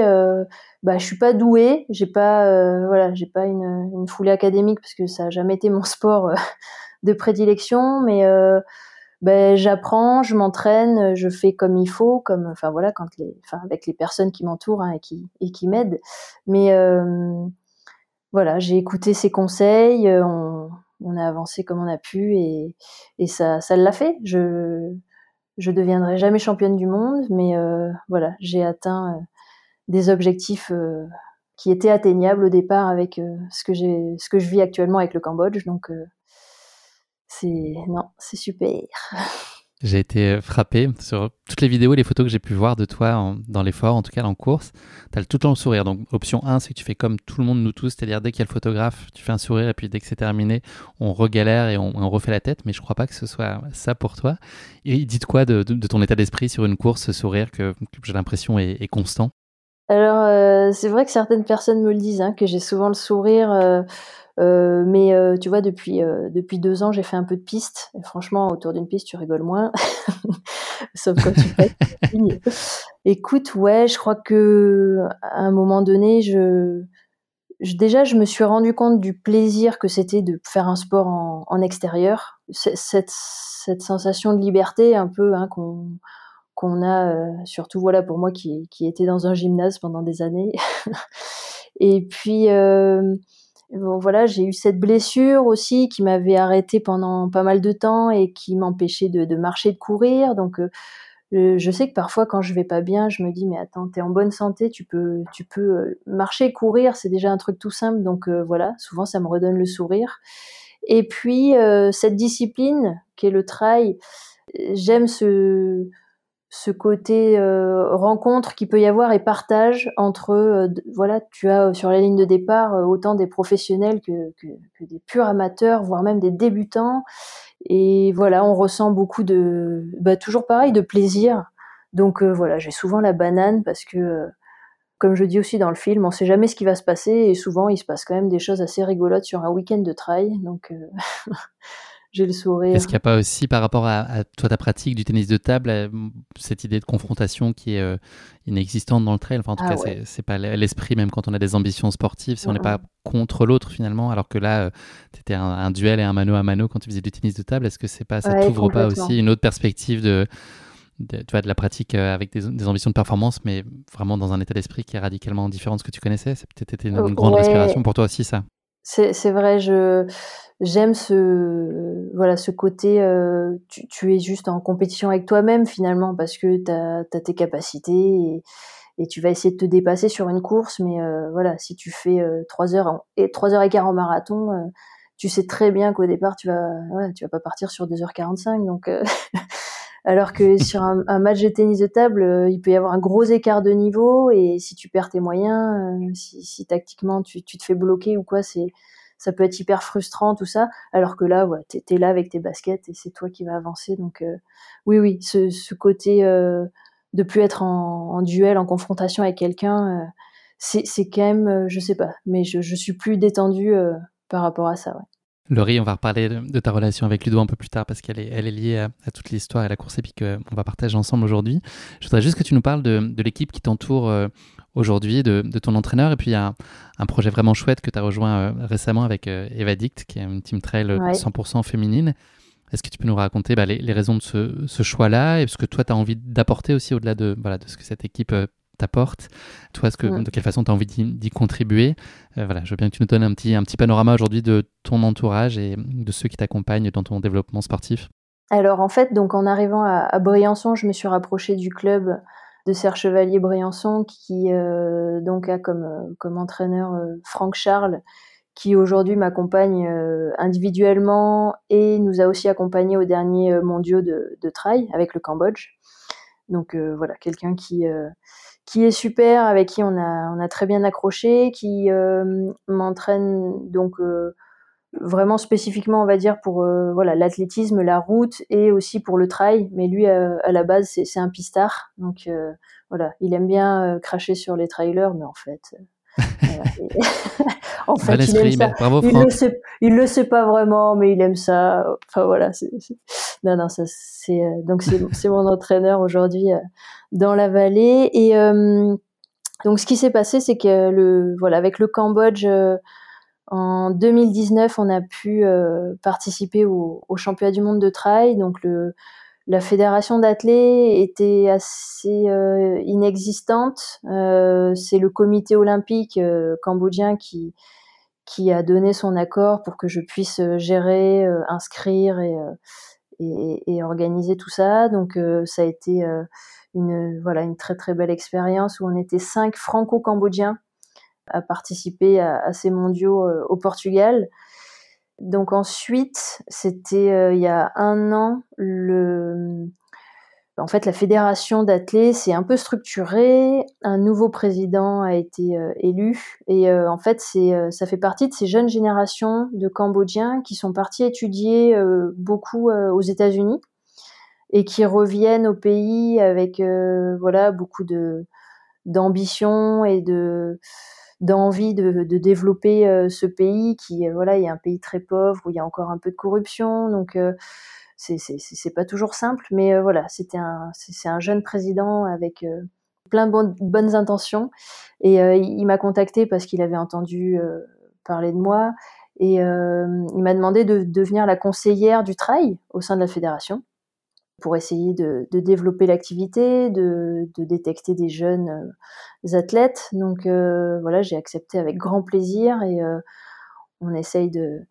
bah, je suis pas douée, j'ai pas, voilà, j'ai pas une, une, foulée académique parce que ça a jamais été mon sport de prédilection, mais ben j'apprends, je m'entraîne, je fais comme il faut, comme enfin voilà quand les, enfin avec les personnes qui m'entourent hein, et qui et qui m'aident. Mais euh, voilà, j'ai écouté ses conseils, euh, on, on, a avancé comme on a pu et, et ça ça l'a fait. Je je deviendrai jamais championne du monde, mais euh, voilà, j'ai atteint euh, des objectifs euh, qui étaient atteignables au départ avec ce que j'ai ce que je vis actuellement avec le Cambodge. Donc c'est non, c'est super. J'ai été euh, frappé sur toutes les vidéos et les photos que j'ai pu voir de toi dans l'effort, en tout cas en course. Tu as tout le temps le sourire. Donc, option 1, c'est que tu fais comme tout le monde, nous tous, c'est-à-dire dès qu'il y a le photographe, tu fais un sourire et puis dès que c'est terminé, on regalère et on, refait la tête. Mais je crois pas que ce soit ça pour toi. Et dites quoi de, ton état d'esprit sur une course, ce sourire que, j'ai l'impression est, constant? Alors, euh, c'est vrai que certaines personnes me le disent, hein, que j'ai souvent le sourire. Euh, euh, mais euh, tu vois, depuis euh, depuis deux ans, j'ai fait un peu de piste. Et franchement, autour d'une piste, tu rigoles moins, sauf quand tu fais. Écoute, ouais, je crois que à un moment donné, je, je, déjà, je me suis rendu compte du plaisir que c'était de faire un sport en, en extérieur. Cette, cette sensation de liberté, un peu hein, qu'on qu'on a, surtout voilà pour moi qui, qui était dans un gymnase pendant des années. et puis voilà, j'ai eu cette blessure aussi qui m'avait arrêté pendant pas mal de temps et qui m'empêchait de, de, marcher, de courir. Donc je sais que parfois quand je vais pas bien, je me dis mais attends, t'es en bonne santé, tu peux, tu peux euh, marcher, courir, c'est déjà un truc tout simple. Donc euh, voilà, souvent ça me redonne le sourire. Et puis euh, cette discipline qui est le trail, j'aime ce ce côté rencontre qui peut y avoir et partage entre voilà tu as sur la ligne de départ autant des professionnels que, des purs amateurs voire même des débutants et voilà, on ressent beaucoup de, bah, toujours pareil, de plaisir. Donc euh, voilà, j'ai souvent la banane parce que, euh, comme je dis aussi dans le film, on sait jamais ce qui va se passer et souvent il se passe quand même des choses assez rigolotes sur un week-end de trail. Donc euh, j'ai le sourire. Est-ce qu'il n'y a pas aussi, par rapport à, toi, ta pratique du tennis de table, euh, cette idée de confrontation qui est euh, inexistante dans le trail? Enfin, en tout ah cas, c'est pas l'esprit, même quand on a des ambitions sportives, si on n'est pas contre l'autre finalement, alors que là, euh, tu étais un, duel et un mano à mano quand tu faisais du tennis de table, est-ce que c'est pas, ça t'ouvre pas aussi une autre perspective de, de, tu vois, de la pratique avec des, ambitions de performance, mais vraiment dans un état d'esprit qui est radicalement différent de ce que tu connaissais? C'est peut-être été une, grande inspiration pour toi aussi, ça c'est vrai, je j'aime ce voilà ce côté euh, tu, tu, es juste en compétition avec toi-même finalement parce que tu as, tes capacités et, et, tu vas essayer de te dépasser sur une course. Mais euh, voilà si tu fais euh, 3 heures et 3 heures et en marathon euh, tu sais très bien qu'au départ tu vas ouais, tu vas pas partir sur 2h45 donc euh, alors que sur un, un, match de tennis de table il peut y avoir un gros écart de niveau et si tu perds tes moyens si, si, tactiquement tu, tu te fais bloquer ou quoi c'est ça peut être hyper frustrant tout ça alors que là ouais t'es es là avec tes baskets et c'est toi qui vas avancer donc euh, oui oui ce, ce côté euh, de plus être en, en, duel en confrontation avec quelqu'un euh, c'est quand même euh, je sais pas mais je, je suis plus détendue par rapport à ça ouais. Laurie, on va reparler de, ta relation avec Ludo un peu plus tard parce qu'elle est, elle est liée à, à toute l'histoire et la course épique qu'on va partager ensemble aujourd'hui. Je voudrais juste que tu nous parles de, de l'équipe qui t'entoure aujourd'hui de, ton entraîneur. Et puis, il y a un, projet vraiment chouette que tu as rejoint euh, récemment avec euh, Eva Dict, qui est une team trail 100% féminine. Est-ce que tu peux nous raconter bah, les, raisons de ce, choix-là et ce que toi, tu as envie d'apporter aussi au-delà de, voilà, de ce que cette équipe euh, t'apporte Toi, ce que, de quelle façon tu as envie d'y contribuer? Voilà, Je veux bien que tu nous donnes un petit, un petit panorama aujourd'hui de ton entourage et de ceux qui t'accompagnent dans ton développement sportif. Alors, en fait, donc en arrivant à, à Briançon, je me suis rapprochée du club de Serre Chevalier Briançon qui euh, donc a comme, euh, comme entraîneur euh, Franck Charles qui aujourd'hui m'accompagne individuellement et nous a aussi accompagné aux derniers mondiaux de, de trail avec le Cambodge. Donc voilà, quelqu'un qui qui est super, avec qui on a très bien accroché, qui m'entraîne donc vraiment spécifiquement, on va dire, pour euh, voilà l'athlétisme, la route et aussi pour le trail. Mais lui, euh, à la base, c'est un pistard. Donc euh, voilà, il aime bien cracher sur les trailers, mais en fait. en fait, il, aime ça. Bravo, il, le sait, il le sait pas vraiment, mais il aime ça. Enfin voilà, c'est, non non, ça c'est donc c'est mon entraîneur aujourd'hui dans la vallée et donc ce qui s'est passé, c'est que le voilà avec le Cambodge en 2019, on a pu euh, participer au, au, championnat du monde de trail. Donc le, la fédération d'athlètes était assez euh, inexistante. Euh, c'est le comité olympique euh, cambodgien qui a donné son accord pour que je puisse gérer, inscrire et, organiser tout ça. Donc ça a été une voilà une très très belle expérience où on était cinq franco-cambodgiens à participer à, ces mondiaux au Portugal. Donc ensuite, c'était euh, il y a un an, le, en fait, la fédération d'athlètes s'est un peu structurée. Un nouveau président a été euh, élu. Et en fait, ça fait partie de ces jeunes générations de Cambodgiens qui sont partis étudier beaucoup aux États-Unis et qui reviennent au pays avec voilà beaucoup de d'ambition et de d'envie de, de, développer euh, ce pays qui euh, voilà a un pays très pauvre où il y a encore un peu de corruption. Donc euh, c'est c'est pas toujours simple mais voilà c'était un c'est un jeune président avec plein de bonnes, bonnes intentions. Et il m'a contacté parce qu'il avait entendu parler de moi. Et il m'a demandé de devenir la conseillère du trail au sein de la fédération pour essayer de, développer l'activité, de, détecter des jeunes athlètes. Donc voilà, j'ai accepté avec grand plaisir et on essaye de,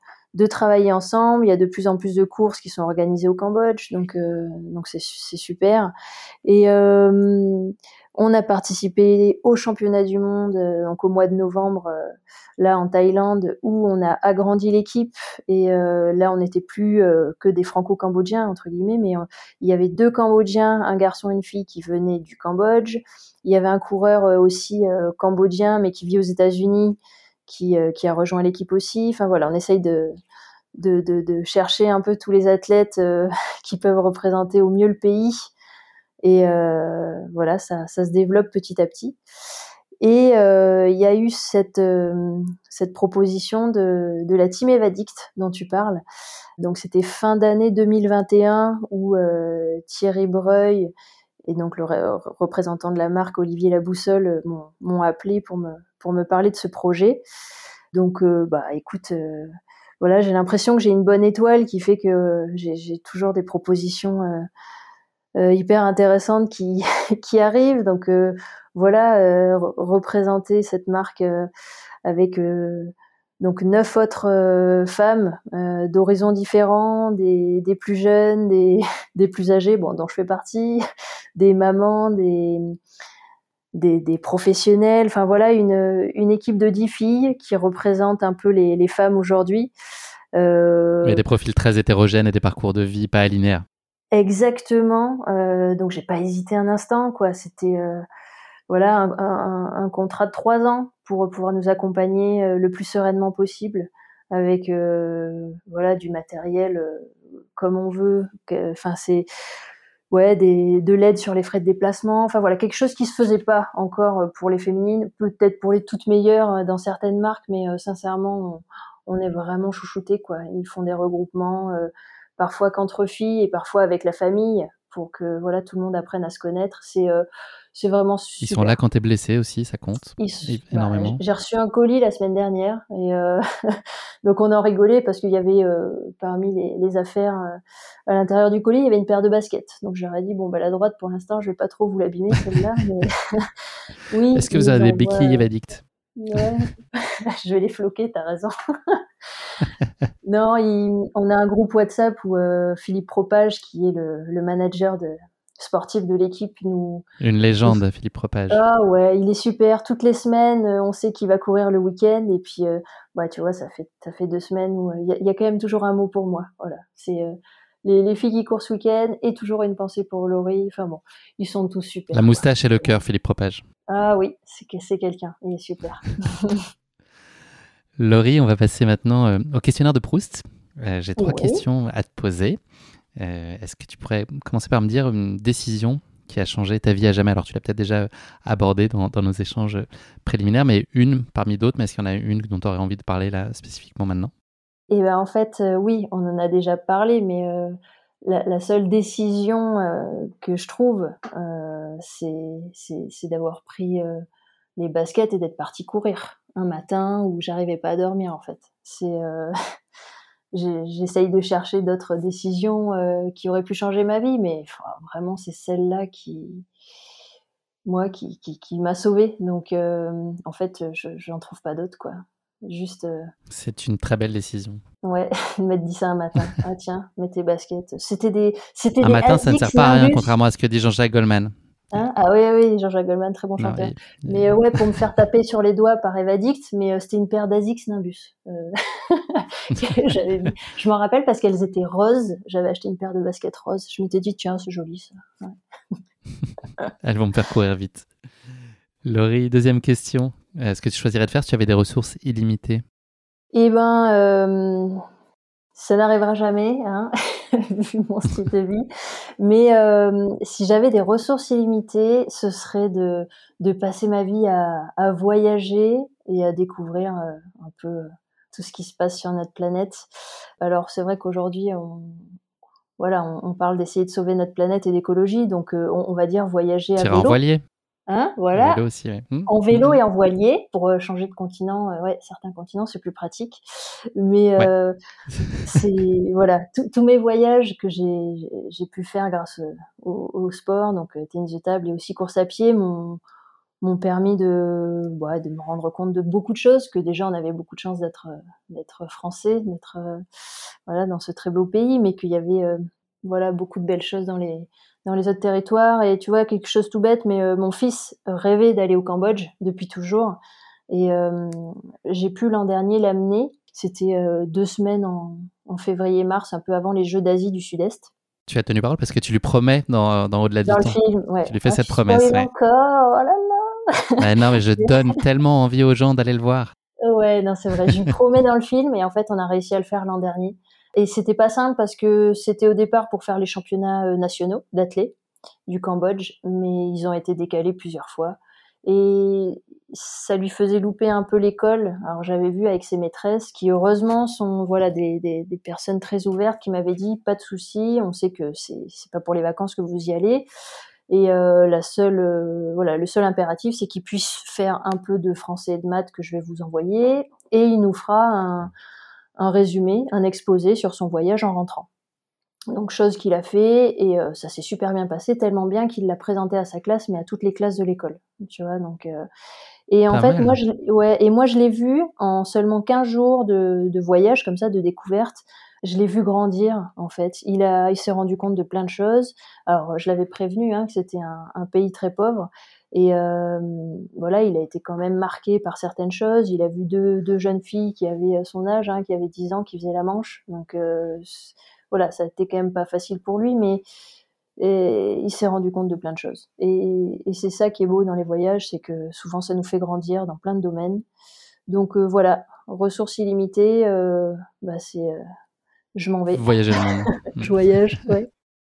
travailler ensemble. Il y a de plus en plus de courses qui sont organisées au Cambodge, donc euh, donc c'est super. Euh, on a participé au championnat du monde euh, donc au mois de novembre là en Thaïlande où on a agrandi l'équipe et là on n'était plus que des franco-cambodgiens entre guillemets mais il y avait deux cambodgiens un garçon et une fille qui venaient du Cambodge il y avait un coureur aussi cambodgien mais qui vit aux États-Unis euh, qui, a rejoint l'équipe aussi. Enfin voilà, on essaye de, de, chercher un peu tous les athlètes euh, qui peuvent représenter au mieux le pays. Et euh, voilà, ça, se développe petit à petit. Et il y a eu cette, cette proposition de, de la team Evadict dont tu parles. Donc c'était fin d'année 2021 où Thierry Breuil et donc le représentant de la marque Olivier Laboussole m'ont appelé pour me, pour me parler de ce projet. Donc, euh, bah, écoute, euh, voilà, j'ai l'impression que j'ai une bonne étoile qui fait que j'ai toujours des propositions euh, hyper intéressantes qui, qui arrivent. Donc, voilà, représenter cette marque avec donc neuf autres femmes d'horizons différents, des, des, plus jeunes, des, des, plus âgés, bon, dont je fais partie, des mamans, des, des, professionnels, enfin voilà, une, une, équipe de dix filles qui représente un peu les, les femmes aujourd'hui. Euh... Il y a des profils très hétérogènes et des parcours de vie pas linéaires. Exactement. Euh, donc j'ai pas hésité un instant, quoi. C'était euh, voilà un, un, contrat de trois ans pour pouvoir nous accompagner euh, le plus sereinement possible avec euh, voilà du matériel comme on veut. Enfin c'est ouais, des, de l'aide sur les frais de déplacement. Enfin voilà, quelque chose qui se faisait pas encore euh, pour les féminines, peut-être pour les toutes meilleures euh, dans certaines marques, mais euh, sincèrement, on, est vraiment chouchoutés quoi. Ils font des regroupements, parfois qu'entre filles et parfois avec la famille, pour que voilà tout le monde apprenne à se connaître. C'est c'est vraiment super. Ils sont là quand tu es blessé aussi, ça compte bah, énormément. J'ai reçu un colis la semaine dernière et euh, donc on en rigolé parce qu'il y avait euh, parmi les, les affaires euh, à l'intérieur du colis, il y avait une paire de baskets. Donc j'aurais dit bon bah la droite pour l'instant, je vais pas trop vous l'abîmer celle-là. Mais... oui. Est-ce que vous avez des béquilles évadictes Ouais, je vais les floquer, t'as raison. non, on a un groupe WhatsApp où Philippe Propage, qui est le, le manager de, sportif de l'équipe nous une légende Philippe Propage. Ah ouais il est super. Toutes les semaines euh, on sait qu'il va courir le week-end. Et puis euh, ouais tu vois ça fait ça fait deux semaines où il euh, y, a quand même toujours un mot pour moi. Voilà. C'est les, les, filles qui courent ce week-end et toujours une pensée pour Laurie. Enfin bon ils sont tous super. La moustache et le cœur Philippe Propage. Ah oui c'est quelqu'un il est super. Laurie on va passer maintenant au questionnaire de Proust. J'ai trois questions à te poser. Euh, est-ce que tu pourrais commencer par me dire une décision qui a changé ta vie à jamais? Alors, tu l'as peut-être déjà abordé dans, nos échanges préliminaires, mais une parmi d'autres, mais est-ce qu'il y en a une dont tu aurais envie de parler là spécifiquement maintenant? Eh ben, en fait, euh, oui, on en a déjà parlé, mais euh, la, seule décision que je trouve, c'est d'avoir pris les baskets et d'être parti courir un matin où j'arrivais pas à dormir, en fait. C'est j'essaye de chercher d'autres décisions euh, qui auraient pu changer ma vie, mais vraiment c'est celle-là qui, moi, qui, qui, m'a sauvée. Donc euh, en fait, je n'en trouve pas d'autres, quoi. Juste. Euh, c'est une très belle décision. Ouais, il m'a dit ça un matin. ah tiens, mets tes baskets. C'était des, c'était un matin, ça ne sert pas à rien, contrairement à ce que dit Jean-Jacques Goldman. Hein? Ah oui, oui, Jean-Jacques Goldman, très bon chanteur. Mais euh, ouais, pour me faire taper sur les doigts par Evadict, mais euh, c'était une paire d'Asics Nimbus. Euh... je m'en rappelle parce qu'elles étaient roses. J'avais acheté une paire de baskets roses. Je m'étais dit, tiens, c'est joli ça. Elles vont me faire courir vite. Laurie, deuxième question. Est-ce que tu choisirais de faire si tu avais des ressources illimitées Eh ben, euh, ça n'arrivera jamais, hein, vu mon style de vie. Mais euh, si j'avais des ressources illimitées, ce serait de, de passer ma vie à, à voyager et à découvrir euh, un peu tout ce qui se passe sur notre planète. Alors c'est vrai qu'aujourd'hui, on, voilà, on, parle d'essayer de sauver notre planète et d'écologie, donc euh, on, va dire voyager à vélo. en voilier Hein, voilà. En vélo aussi, ouais. Hmm. En vélo et en voilier pour euh, changer de continent. euh, ouais, certains continents c'est plus pratique. Mais Ouais. euh, c'est voilà, tous mes voyages que j'ai pu faire grâce au, au sport, donc tennis de table et aussi course à pied, m'ont permis de ouais, de me rendre compte de beaucoup de choses. Que déjà on avait beaucoup de chance d'être d'être français, d'être voilà dans ce très beau pays, mais qu'il y avait voilà beaucoup de belles choses dans les dans les autres territoires. Et tu vois, quelque chose tout bête, mais euh, mon fils rêvait d'aller au Cambodge depuis toujours. Et euh, j'ai pu l'an dernier l'amener. C'était euh, deux semaines en, en février-mars, un peu avant les Jeux d'Asie du Sud-Est. Tu as tenu parole parce que tu lui promets dans, dans Au-delà du Dans le temps. film, ouais. Tu lui fais Ah, cette tu promesse, spoil ouais. encore, oh là là. Ah non, mais je donne tellement envie aux gens d'aller le voir. Ouais, non, c'est vrai. Je lui promets dans le film, et en fait, on a réussi à le faire l'an dernier. Et c'était pas simple parce que c'était au départ pour faire les championnats euh, nationaux d'athlètes du Cambodge, mais ils ont été décalés plusieurs fois. Et ça lui faisait louper un peu l'école. Alors j'avais vu avec ses maîtresses, qui heureusement sont voilà des, personnes très ouvertes, qui m'avaient dit pas de souci, on sait que c'est pas pour les vacances que vous y allez. Et euh, la seule, euh, voilà, le seul impératif, c'est qu'il puisse faire un peu de français et de maths que je vais vous envoyer, et il nous fera un, un résumé, un exposé sur son voyage en rentrant. Donc chose qu'il a fait et euh, ça s'est super bien passé, tellement bien qu'il l'a présenté à sa classe, mais à toutes les classes de l'école. Tu vois, donc euh, et en Pas fait mal. moi je ouais et moi je l'ai vu en seulement 15 jours de, de voyage comme ça, de découverte. Je l'ai vu grandir en fait. Il a il s'est rendu compte de plein de choses. Alors je l'avais prévenu hein, que c'était un, un pays très pauvre. Et euh, voilà, il a été quand même marqué par certaines choses. Il a vu deux, deux jeunes filles qui avaient son âge, hein, qui avaient 10 ans, qui faisaient la manche. Donc euh, voilà, ça a été quand même pas facile pour lui, mais et il s'est rendu compte de plein de choses. Et, et c'est ça qui est beau dans les voyages, c'est que souvent ça nous fait grandir dans plein de domaines. Donc euh, voilà, ressources illimitées, euh, bah c'est, euh, je m'en vais, Voyager le monde. je voyage, ouais.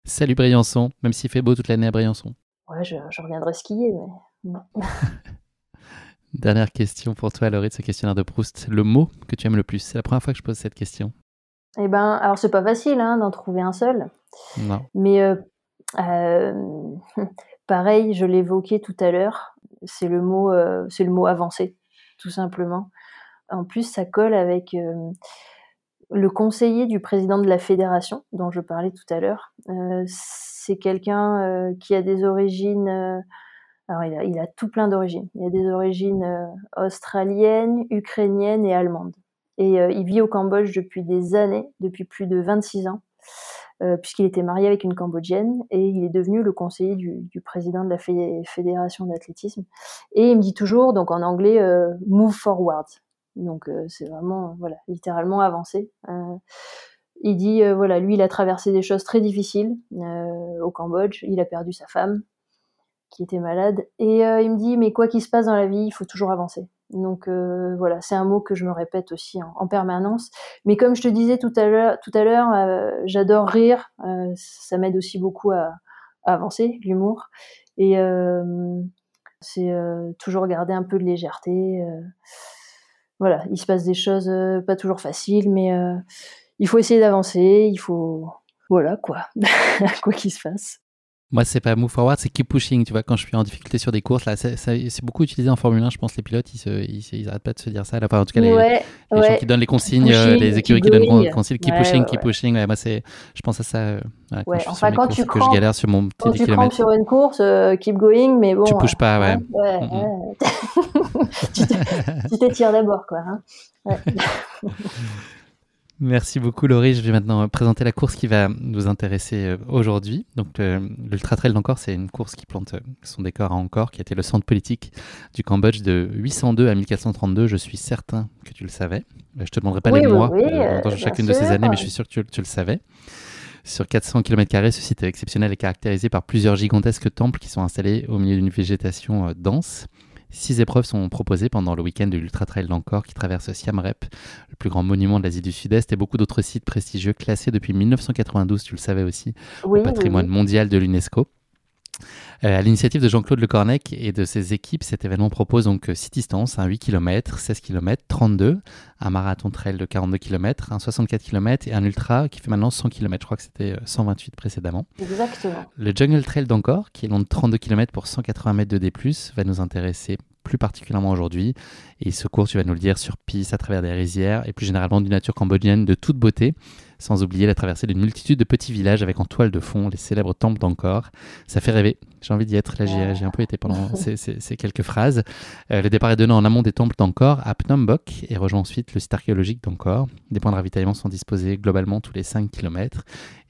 Salut Briançon, même s'il fait beau toute l'année à Briançon. Ouais, je, je reviendrai skier, mais Dernière question pour toi, Laurie, de ce questionnaire de Proust. Le mot que tu aimes le plus C'est la première fois que je pose cette question. Eh ben, alors c'est pas facile hein, d'en trouver un seul, Non. mais euh, euh, pareil, je l'évoquais tout à l'heure, c'est le mot, euh, c'est le mot avancé, tout simplement. En plus, ça colle avec le conseiller du président de la fédération dont je parlais tout à l'heure. Euh, c'est quelqu'un euh, qui a des origines. euh, alors, il a, tout plein d'origines. Il a des origines australiennes, ukrainiennes et allemandes. Et il vit au Cambodge depuis des années, depuis plus de 26 ans, puisqu'il était marié avec une Cambodgienne et il est devenu le conseiller du, du président de la fé- fédération d'athlétisme. Et il me dit toujours, donc en anglais, move forward. Donc euh, c'est vraiment, voilà, littéralement avancé. Euh, il dit, euh, voilà, lui, il a traversé des choses très difficiles euh, au Cambodge. Il a perdu sa femme, qui était malade. Et euh, il me dit, mais quoi qu'il se passe dans la vie, il faut toujours avancer. Donc euh, voilà, c'est un mot que je me répète aussi en, en permanence. Mais comme je te disais tout à l'heure, tout à l'heure, euh, j'adore rire. Euh, ça m'aide aussi beaucoup à, à avancer, l'humour. Et euh, c'est euh, toujours garder un peu de légèreté. Voilà, il se passe des choses euh, pas toujours faciles, mais euh, il faut essayer d'avancer. Il faut, voilà quoi, quoi qu'il se passe. Moi, c'est pas move forward, c'est keep pushing. Tu vois, quand je suis en difficulté sur des courses, là, c'est beaucoup utilisé en Formule 1. Je pense les pilotes, ils, se, ils, arrêtent pas de se dire ça. Là, Enfin, en tout cas, les, ouais, les gens qui donnent les consignes, Pushing, euh, les écuries qui donnent les consignes, keep Ouais, pushing, ouais, keep pushing. Moi, c'est, je pense à ça euh, quand je enfin, quand courses tu que je galère sur mon petit Quand 10 tu km. sur une course, euh, keep going, mais bon. Tu pushes pas, ouais. hein, tu te- tu t'étires d'abord, quoi. Hein. Merci beaucoup Laurie. Je vais maintenant présenter la course qui va nous intéresser euh, aujourd'hui. Donc euh, l'Ultra Trail d'Angkor, c'est une course qui plante euh, son décor à Angkor, qui était le centre politique du Cambodge de 802 à 1432. Je suis certain que tu le savais. Euh, Je te demanderai pas Oui, les oui, mois oui, dans chacune de ces années, mais je suis sûr que tu, tu le savais. Sur 400 km, ce site exceptionnel est caractérisé par plusieurs gigantesques temples qui sont installés au milieu d'une végétation dense. Six épreuves sont proposées pendant le week-end de l'Ultra Trail d'Angkor qui traverse Siam Rep, le plus grand monument de l'Asie du Sud-Est, et beaucoup d'autres sites prestigieux classés depuis 1992, tu le savais aussi, Oui, au patrimoine oui, mondial de l'UNESCO. Euh, à l'initiative de Jean-Claude Lecornec et de ses équipes, cet événement propose donc 6 distances, un 8 km, 16 km, 32, un marathon trail de 42 km, un 64 km et un ultra qui fait maintenant 100 km. Je crois que c'était 128 précédemment. Exactement. Le Jungle Trail d'Encore, qui est long de 32 km pour 180 mètres de D+, va nous intéresser plus particulièrement aujourd'hui. Et ce cours, tu vas nous le dire, sur piste, à travers des rizières et plus généralement d'une nature cambodgienne de toute beauté sans oublier la traversée d'une multitude de petits villages avec en toile de fond les célèbres temples d'Angkor. Ça fait rêver, j'ai envie d'y être, là j'ai un peu été pendant ces, quelques phrases. Euh, le départ est donné en amont des temples d'Angkor à Phnom Bok et rejoint ensuite le site archéologique d'Angkor. Des points de ravitaillement sont disposés globalement tous les 5 km.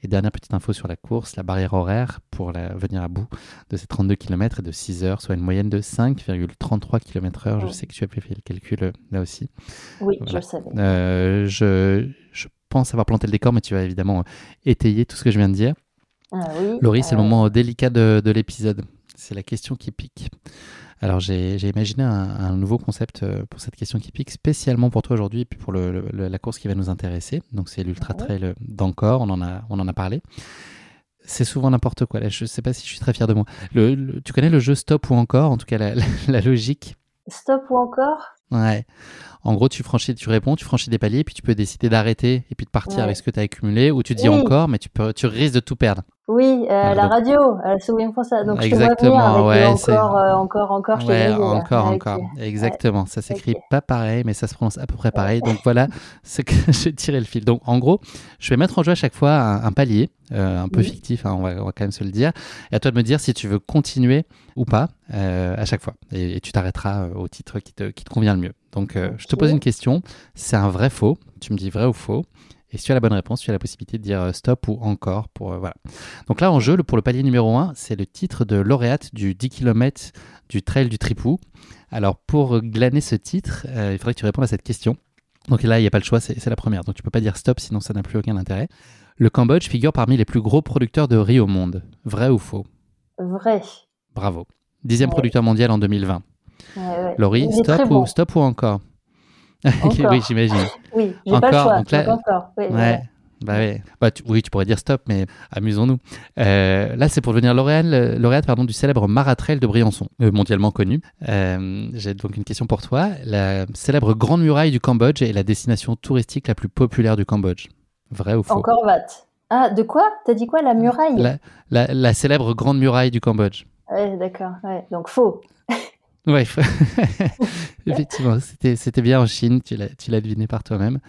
Et dernière petite info sur la course, la barrière horaire pour la, venir à bout de ces 32 km est de 6 heures, soit une moyenne de 5,33 km/h. Je sais que tu as fait le calcul euh, là aussi. Oui, je le savais. Euh, je, je pense avoir planté le décor, mais tu vas évidemment euh, étayer tout ce que je viens de dire. Ah oui, Laurie, c'est le moment délicat de, l'épisode. C'est la question qui pique. Alors, j'ai imaginé un, nouveau concept euh, pour cette question qui pique, spécialement pour toi aujourd'hui et puis pour la course qui va nous intéresser. Donc, c'est l'Ultra Trail d'Encore, on, en a, on en a parlé. C'est souvent n'importe quoi. Là, je ne sais pas si je suis très fier de moi. Le, tu connais le jeu Stop ou Encore En tout cas, la, la logique? Stop ou Encore? Ouais. En gros, tu franchis, tu réponds, tu franchis des paliers, puis tu peux décider d'arrêter et puis de partir avec ce que tu as accumulé, ou tu dis encore, mais tu, peux, tu risques de tout perdre. Oui, euh, la radio, euh, souviens ça. Donc, Exactement, ouais, encore, euh, encore, encore, je ouais, encore, encore. Exactement. Ça s'écrit pas pareil, mais ça se prononce à peu près pareil. Donc voilà ce que je tirais le fil. Donc en gros, je vais mettre en jeu à chaque fois un, palier, euh, un peu fictif, hein, on, va, on, va, quand même se le dire. Et à toi de me dire si tu veux continuer ou pas à chaque fois. Et, tu t'arrêteras au titre qui te, qui te convient le mieux. Donc je te pose une question. C'est un vrai faux? Tu me dis vrai ou faux? Et si tu as la bonne réponse, tu as la possibilité de dire euh, stop ou encore. Pour, euh, voilà. Donc là, en jeu, pour le palier numéro 1, c'est le titre de lauréate du 10 km du Trail du Tripou. Alors pour glaner ce titre, euh, il faudrait que tu répondes à cette question. Donc là, il n'y a pas le choix, c'est la première. Donc tu peux pas dire stop, sinon ça n'a plus aucun intérêt. Le Cambodge figure parmi les plus gros producteurs de riz au monde. Vrai ou faux? Vrai. Bravo. Dixième producteur mondial en 2020. Ouais, Laurie, stop ou, stop ou encore? Oui, j'imagine. Oui, j'ai pas le choix. Donc là, encore. Oui, ouais. Bah, ouais. Bah, tu, oui, tu pourrais dire stop, mais amusons-nous. Euh, là, c'est pour devenir lauréate, lauréate pardon, du célèbre Maratrail de Briançon, euh, mondialement connu. Euh, j'ai donc une question pour toi. La célèbre Grande Muraille du Cambodge est la destination touristique la plus populaire du Cambodge. Vrai ou faux? Encore vat. Ah, de quoi? T'as dit quoi La muraille? La, la, la, célèbre Grande Muraille du Cambodge. Ouais, d'accord. Ouais. Donc faux. Ouais, effectivement, c'était bien en Chine, tu l'as deviné par toi-même.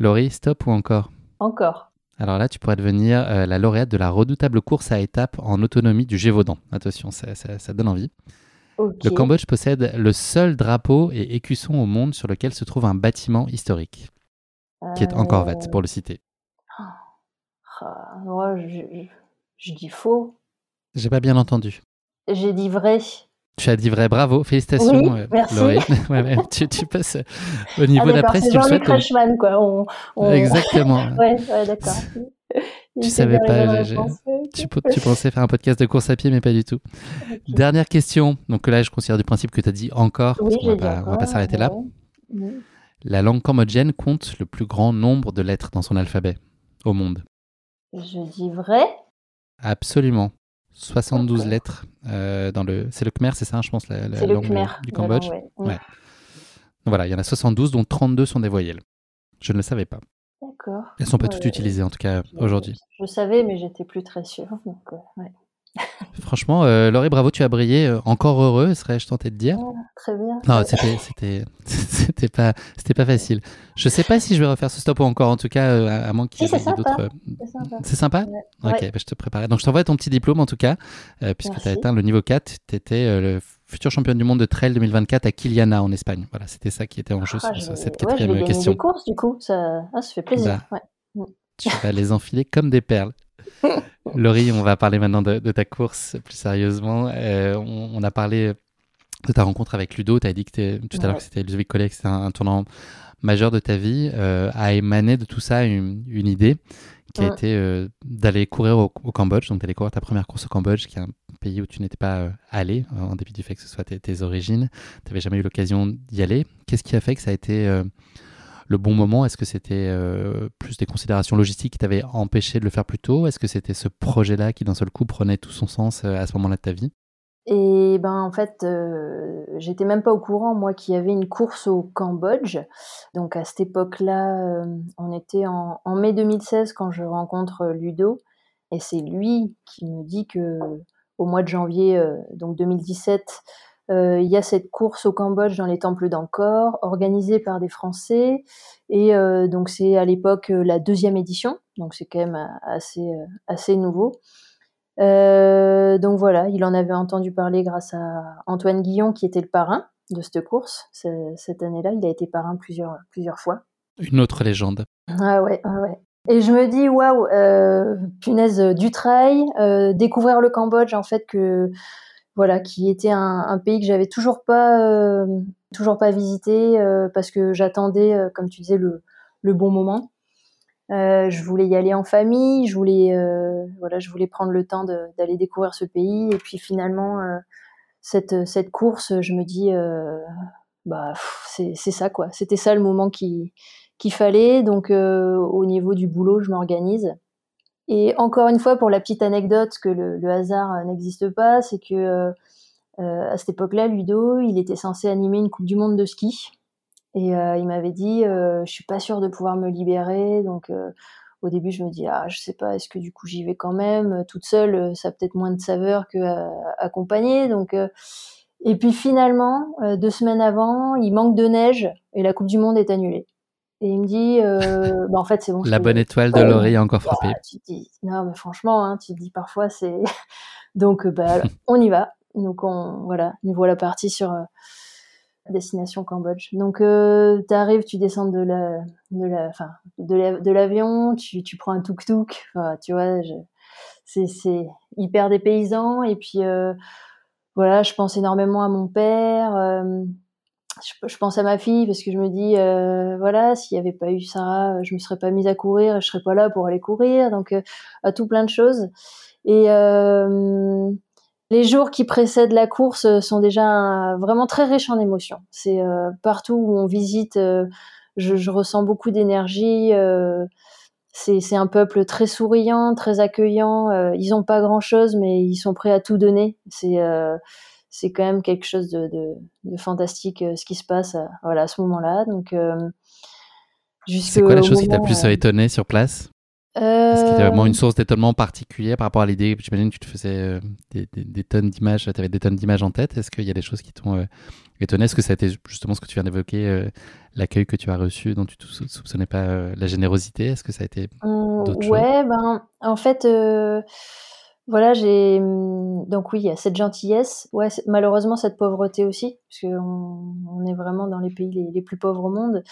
Laurie, stop ou encore? Encore. Alors là, tu pourrais devenir euh, la lauréate de la redoutable course à étapes en autonomie du Gévaudan. Attention, ça, ça, donne envie. Le Cambodge possède le seul drapeau et écusson au monde sur lequel se trouve un bâtiment historique, qui est encore Vat, pour le citer. Ah, moi, je, je dis faux. J'ai pas bien entendu. J'ai dit vrai. Tu as dit vrai, bravo, félicitations, oui, euh, merci. ouais, tu, tu, passes au niveau ah, d'après si tu le souhaites. Freshman, quoi. On, on... Exactement. ouais, ouais d'accord. tu savais pas, tu, tu, pensais faire un podcast de course à pied, mais pas du tout. Dernière question. Donc là, je considère du principe que tu as dit encore, oui, on va, va pas s'arrêter là. La langue cambodgienne compte le plus grand nombre de lettres dans son alphabet au monde. Je dis vrai. Absolument. 72 lettres euh, dans le. C'est le Khmer, c'est ça, je pense, la, langue du Cambodge. ouais. Voilà, il y en a 72, dont 32 sont des voyelles. Je ne le savais pas. D'accord. Elles sont pas toutes utilisées, en tout cas, aujourd'hui. Je savais, mais j'étais plus très sûre. Donc, euh, Franchement, euh, Laurie, bravo, tu as brillé. Euh, encore heureux, serais-je tenté de dire. Ah, très bien. Non, c'était, c'était, pas, c'était pas facile. Je sais pas si je vais refaire ce stop ou encore, en tout cas, euh, à moins qu'il y ait d'autres. C'est sympa. Ok, bah, je te préparais. Donc, je t'envoie ton petit diplôme, en tout cas, puisque tu as atteint le niveau 4. Tu étais le futur champion du monde de trail 2024 à Kiliana, en Espagne. Voilà, c'était ça qui était en jeu ah, sur cette quatrième ouais, question. des courses, du coup. Ça, ah, ça fait plaisir. Bah, tu vas les enfiler comme des perles. Laurie, on va parler maintenant de, ta course plus sérieusement. Euh, on, a parlé de ta rencontre avec Ludo. Tu as dit que tout à l'heure que c'était Ludovic Collet, que c'était un, tournant majeur de ta vie. Euh, a émané de tout ça une, idée qui a été euh, d'aller courir au, Cambodge. Donc, d'aller courir ta première course au Cambodge, qui est un pays où tu n'étais pas allé, en dépit du fait que ce soit tes, origines. Tu n'avais jamais eu l'occasion d'y aller. Qu'est-ce qui a fait que ça a été le bon moment? Est-ce que c'était euh, plus des considérations logistiques qui t'avaient empêché de le faire plus tôt? Est-ce que c'était ce projet-là qui d'un seul coup prenait tout son sens à ce moment-là de ta vie? Et ben en fait, j'étais même pas au courant moi qu'il y avait une course au Cambodge. Donc à cette époque-là, on était en, en, mai 2016 quand je rencontre Ludo, et c'est lui qui me dit que au mois de janvier donc 2017, il y a cette course au Cambodge dans les temples d'Angkor, organisée par des Français. Et donc c'est à l'époque la deuxième édition, donc c'est quand même assez, assez nouveau. donc voilà, il en avait entendu parler grâce à Antoine Guillon, qui était le parrain de cette course. Cette année-là, il a été parrain plusieurs, plusieurs fois. Une autre légende. Ah ouais, ah ouais. Et je me dis, waouh, euh, punaise du trail, euh, découvrir le Cambodge, en fait, que voilà, qui était un, pays que j'avais toujours pas, euh, toujours pas visité euh, parce que j'attendais, euh, comme tu disais, le, bon moment. je voulais y aller en famille, je voulais, voilà, je voulais prendre le temps d'aller découvrir ce pays. Et puis finalement, cette, cette course, je me dis, bah, c'est ça quoi. C'était ça le moment qui qu'il fallait. Donc au niveau du boulot, je m'organise. Et encore une fois, pour la petite anecdote, que le, hasard euh, n'existe pas, c'est que euh, à cette époque-là, Ludo, il était censé animer une Coupe du Monde de ski. Et il m'avait dit, je suis pas sûre de pouvoir me libérer. Donc au début, je me dis, ah, je sais pas, est-ce que du coup j'y vais quand même? Toute seule, ça a peut-être moins de saveur que accompagnée. Donc et puis finalement, deux semaines avant, il manque de neige et la Coupe du Monde est annulée. Et il me dit, euh, bah en fait, c'est bon. La bonne étoile de l'oreille a encore frappé. tu dis, non, mais franchement, hein, tu te dis parfois, c'est. Donc, euh, bah, on y va. Donc, on, voilà, nous voilà partis sur euh, destination Cambodge. Donc, euh, tu arrives, tu descends de la, de la, enfin, de l'avion, tu, tu prends un tuk-tuk. Enfin, tu vois, c'est, c'est hyper dépaysant. Et puis, euh, voilà, je pense énormément à mon père. Euh, je, pense à ma fille parce que je me dis euh, voilà s'il n'y avait pas eu Sarah je me serais pas mise à courir et je serais pas là pour aller courir donc euh, à tout plein de choses. Et euh, les jours qui précèdent la course sont déjà vraiment très riches en émotions. C'est partout où on visite je, je, ressens beaucoup d'énergie c'est un peuple très souriant très accueillant ils ont pas grand chose mais ils sont prêts à tout donner. C'est c'est quand même quelque chose de, de, fantastique euh, ce qui se passe à, voilà, à ce moment-là. Donc, euh, c'est quoi la chose qui t'a plus étonné sur place? Est-ce qu'il y a vraiment une euh, source d'étonnement particulière par rapport à l'idée? J'imagine que tu te faisais des, des, tonnes d'images, tu avais des tonnes d'images en tête. Est-ce qu'il y a des choses qui t'ont étonné? Est-ce que ça a été justement ce que tu viens d'évoquer, l'accueil que tu as reçu dont tu ne soupçonnais pas la générosité? Est-ce que ça a été mmh, d'autres Ouais, ben, en fait voilà, j'ai mmh, donc oui, il y a cette gentillesse, ouais, malheureusement cette pauvreté aussi, parce qu'on on est vraiment dans les pays les, plus pauvres au monde.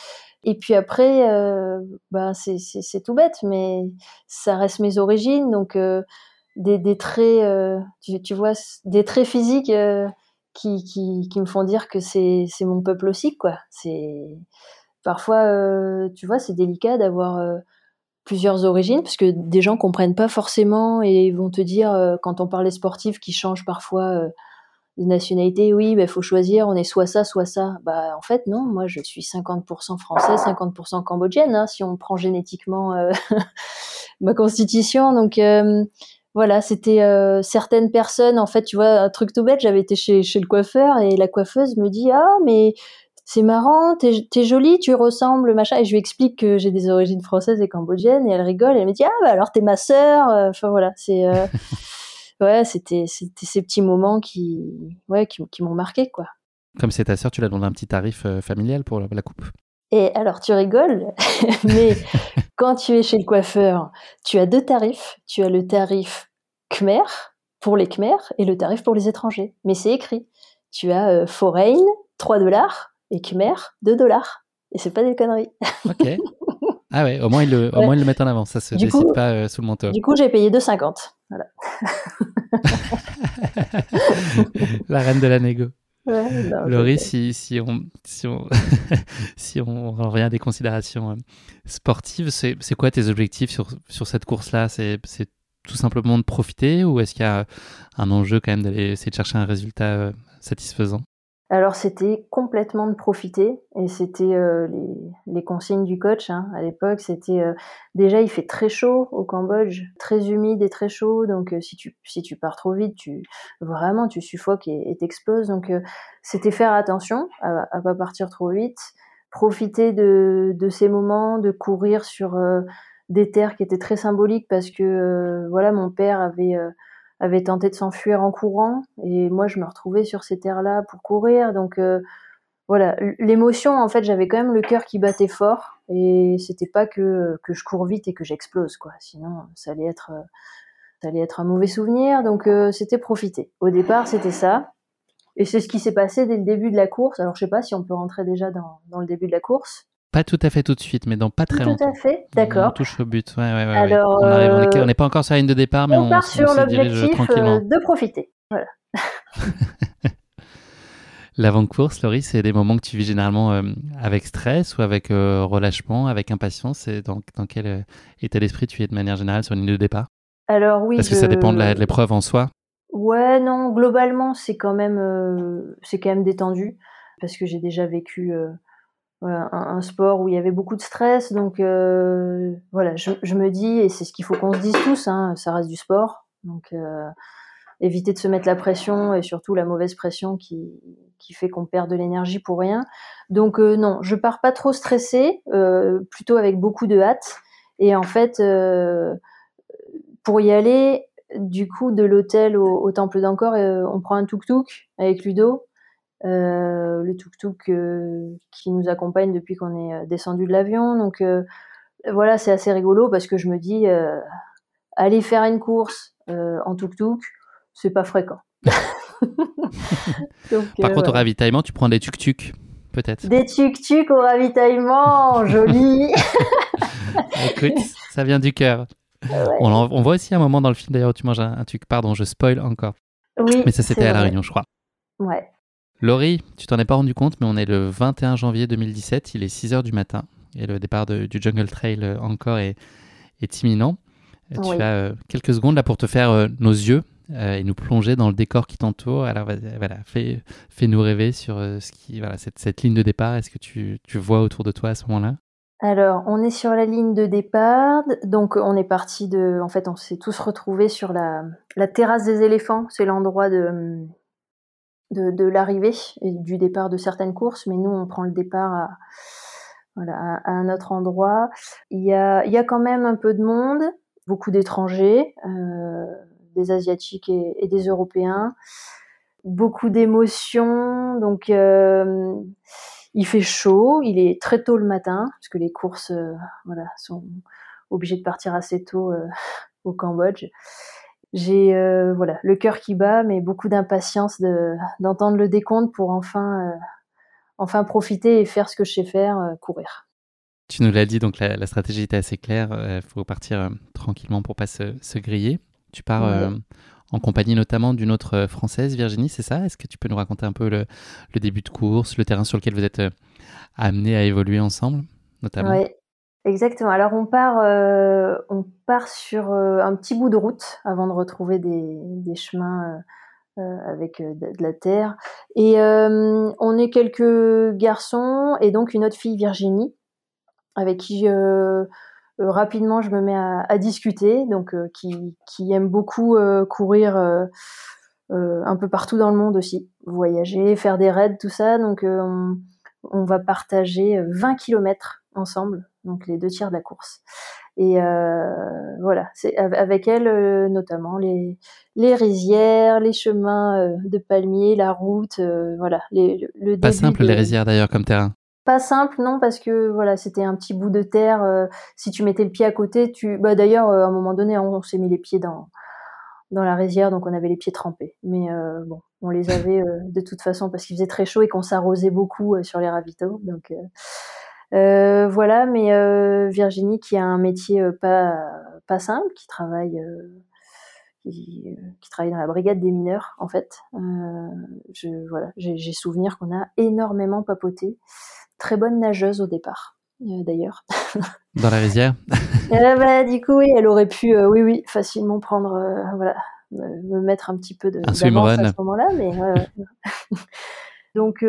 Et puis après, euh, bah c'est tout bête, mais ça reste mes origines, donc euh, des, traits, euh, tu, vois, des traits physiques qui, qui, qui, me font dire que c'est mon peuple aussi, quoi. C'est parfois, tu vois, c'est délicat d'avoir plusieurs origines, parce que des gens comprennent pas forcément et vont te dire, euh, quand on parle des sportifs qui changent parfois euh, de nationalité, oui, il bah, faut choisir, on est soit ça, soit ça. Bah, en fait, non, moi je suis 50% française, 50% cambodgienne, hein, si on prend génétiquement euh, ma constitution. Donc voilà, c'était certaines personnes, en fait, tu vois, un truc tout bête, j'avais été chez, chez le coiffeur et la coiffeuse me dit, ah, mais c'est marrant, t'es es jolie, tu ressembles, machin. Et je lui explique que j'ai des origines françaises et cambodgiennes, et elle rigole, et elle me dit ah bah alors t'es ma sœur. Euh, enfin voilà, c'est euh, ouais, c'était c'était ces petits moments qui ouais qui, qui m'ont marqué quoi. Comme c'est ta sœur, tu l'as demandé un petit tarif euh, familial pour la, coupe. Et alors tu rigoles, mais quand tu es chez le coiffeur, tu as deux tarifs. Tu as le tarif Khmer pour les Khmer et le tarif pour les étrangers. Mais c'est écrit. Tu as foreign 3 dollars et Khmer 2 dollars. Et c'est pas des conneries. Ok. Ah ouais, au moins ils le, au moins ils le mettent en avant, ça se décide pas euh, sous le manteau. Du coup, j'ai payé 2,50. Voilà. la reine de la négo. Ouais, Laurie, si, si, on, si, on, si on revient à des considérations euh, sportives, c'est quoi tes objectifs sur, sur cette course-là? C'est tout simplement de profiter ou est-ce qu'il y a un enjeu quand même d'aller essayer de chercher un résultat euh, satisfaisant? Alors c'était complètement de profiter et c'était euh, les, les, consignes du coach hein, à l'époque. C'était euh, déjà il fait très chaud au Cambodge, très humide et très chaud. Donc euh, si tu si tu pars trop vite, tu vraiment tu suffoques et t'exploses. Donc c'était faire attention à, à pas partir trop vite, profiter de, de ces moments, de courir sur des terres qui étaient très symboliques parce que voilà mon père avait avait tenté de s'enfuir en courant et moi je me retrouvais sur ces terres-là pour courir. Donc euh, voilà l'émotion en fait j'avais quand même le cœur qui battait fort et c'était pas que que je cours vite et que j'explose quoi. Sinon ça allait être ça allait être un mauvais souvenir. Donc euh, c'était profiter. Au départ c'était ça et c'est ce qui s'est passé dès le début de la course. Alors je sais pas si on peut rentrer déjà dans, dans le début de la course pas tout à fait tout de suite, mais dans pas très longtemps. Tout à fait, d'accord. On touche au but. Ouais, ouais, ouais, Alors, on n'est pas encore sur la ligne de départ, mais on, on part sur l'objectif euh, de profiter. Voilà. L'avant-course, Laurie, c'est des moments que tu vis généralement euh, avec stress ou avec euh, relâchement, avec impatience? Et dans, dans quel état d'esprit tu es de manière générale sur la ligne de départ? Alors oui. Parce que ça dépend de l'épreuve en soi. Ouais, non, globalement, c'est quand même, c'est quand même détendu parce que j'ai déjà vécu un, sport où il y avait beaucoup de stress. Donc euh, voilà, je, me dis, et c'est ce qu'il faut qu'on se dise tous, hein, ça reste du sport. Donc euh, éviter de se mettre la pression et surtout la mauvaise pression qui, qui fait qu'on perd de l'énergie pour rien. Donc euh, non, je pars pas trop stressée, euh, plutôt avec beaucoup de hâte. Et en fait, euh, pour y aller, du coup, de l'hôtel au, au temple d'Ancor, on prend un tuk-tuk avec Ludo euh, le tuk-tuk euh, qui nous accompagne depuis qu'on est euh, descendu de l'avion. Donc voilà, c'est assez rigolo parce que je me dis, aller faire une course en tuk-tuk, c'est pas fréquent. Par contre, au ravitaillement, tu prends des tuk-tuk, peut-être? Des tuk-tuk au ravitaillement, joli Écoute, ça vient du cœur. On, voit aussi un moment dans le film d'ailleurs où tu manges un, tuk. Pardon, je spoil encore. Oui. Mais ça, c'était à La Réunion, je crois. Ouais. Laurie, tu t'en es pas rendu compte, mais on est le 21 janvier 2017, il est 6 h du matin et le départ du Jungle Trail euh, encore est, imminent. Euh, tu as euh, quelques secondes là pour te faire nos yeux et nous plonger dans le décor qui t'entoure. Alors voilà, fais, nous rêver sur ce qui, voilà, cette, ligne de départ. Est-ce que tu, vois autour de toi à ce moment-là? Alors, on est sur la ligne de départ, donc on est parti de, en fait, on s'est tous retrouvés sur la, la terrasse des éléphants. C'est l'endroit de, de, l'arrivée et du départ de certaines courses, mais nous, on prend le départ à, un autre endroit. Il y, a, il y a quand même un peu de monde, beaucoup d'étrangers, euh, des Asiatiques et, des Européens, beaucoup d'émotions. Donc, euh, il fait chaud, il est très tôt le matin, parce que les courses euh, voilà, sont obligées de partir assez tôt au Cambodge j'ai euh, voilà le cœur qui bat, mais beaucoup d'impatience d'entendre le décompte pour enfin euh, enfin profiter et faire ce que je sais faire, euh, courir. Tu nous l'as dit, donc la, stratégie était assez claire. Il faut partir tranquillement pour pas se, se griller. Tu pars en compagnie notamment d'une autre française, Virginie, c'est ça? Est-ce que tu peux nous raconter un peu le, le, début de course, le terrain sur lequel vous êtes amenés à évoluer ensemble, notamment? Exactement. Alors on part, euh, on part sur euh, un petit bout de route avant de retrouver des, chemins euh, avec de, la terre. Et on est quelques garçons et donc une autre fille Virginie avec qui rapidement je me mets à, discuter, donc qui, qui aime beaucoup courir un peu partout dans le monde aussi, voyager, faire des raids, tout ça. Donc on, on va partager 20 kilomètres ensemble donc les deux tiers de la course. Et euh, voilà, c'est avec elle euh, notamment les, les rizières, les chemins euh, de palmiers, la route, voilà. Les, le Pas simple les rizières d'ailleurs comme terrain. Pas simple, non, parce que voilà, c'était un petit bout de terre. si tu mettais le pied à côté, tu. Bah, d'ailleurs, à un moment donné, on, s'est mis les pieds dans dans la rizière, donc on avait les pieds trempés. Mais bon, on les avait de toute façon parce qu'il faisait très chaud et qu'on s'arrosait beaucoup sur les ravitaux. Donc euh, voilà, mais euh, Virginie qui a un métier euh, pas pas simple, qui travaille qui, qui, travaille dans la brigade des mineurs en fait. je voilà, j'ai souvenir qu'on a énormément papoté. Très bonne nageuse au départ. d'ailleurs. Dans la rizière bah, Du coup, oui, elle aurait pu, oui, oui, facilement prendre, voilà, me, mettre un petit peu de un à ce moment-là, mais Donc,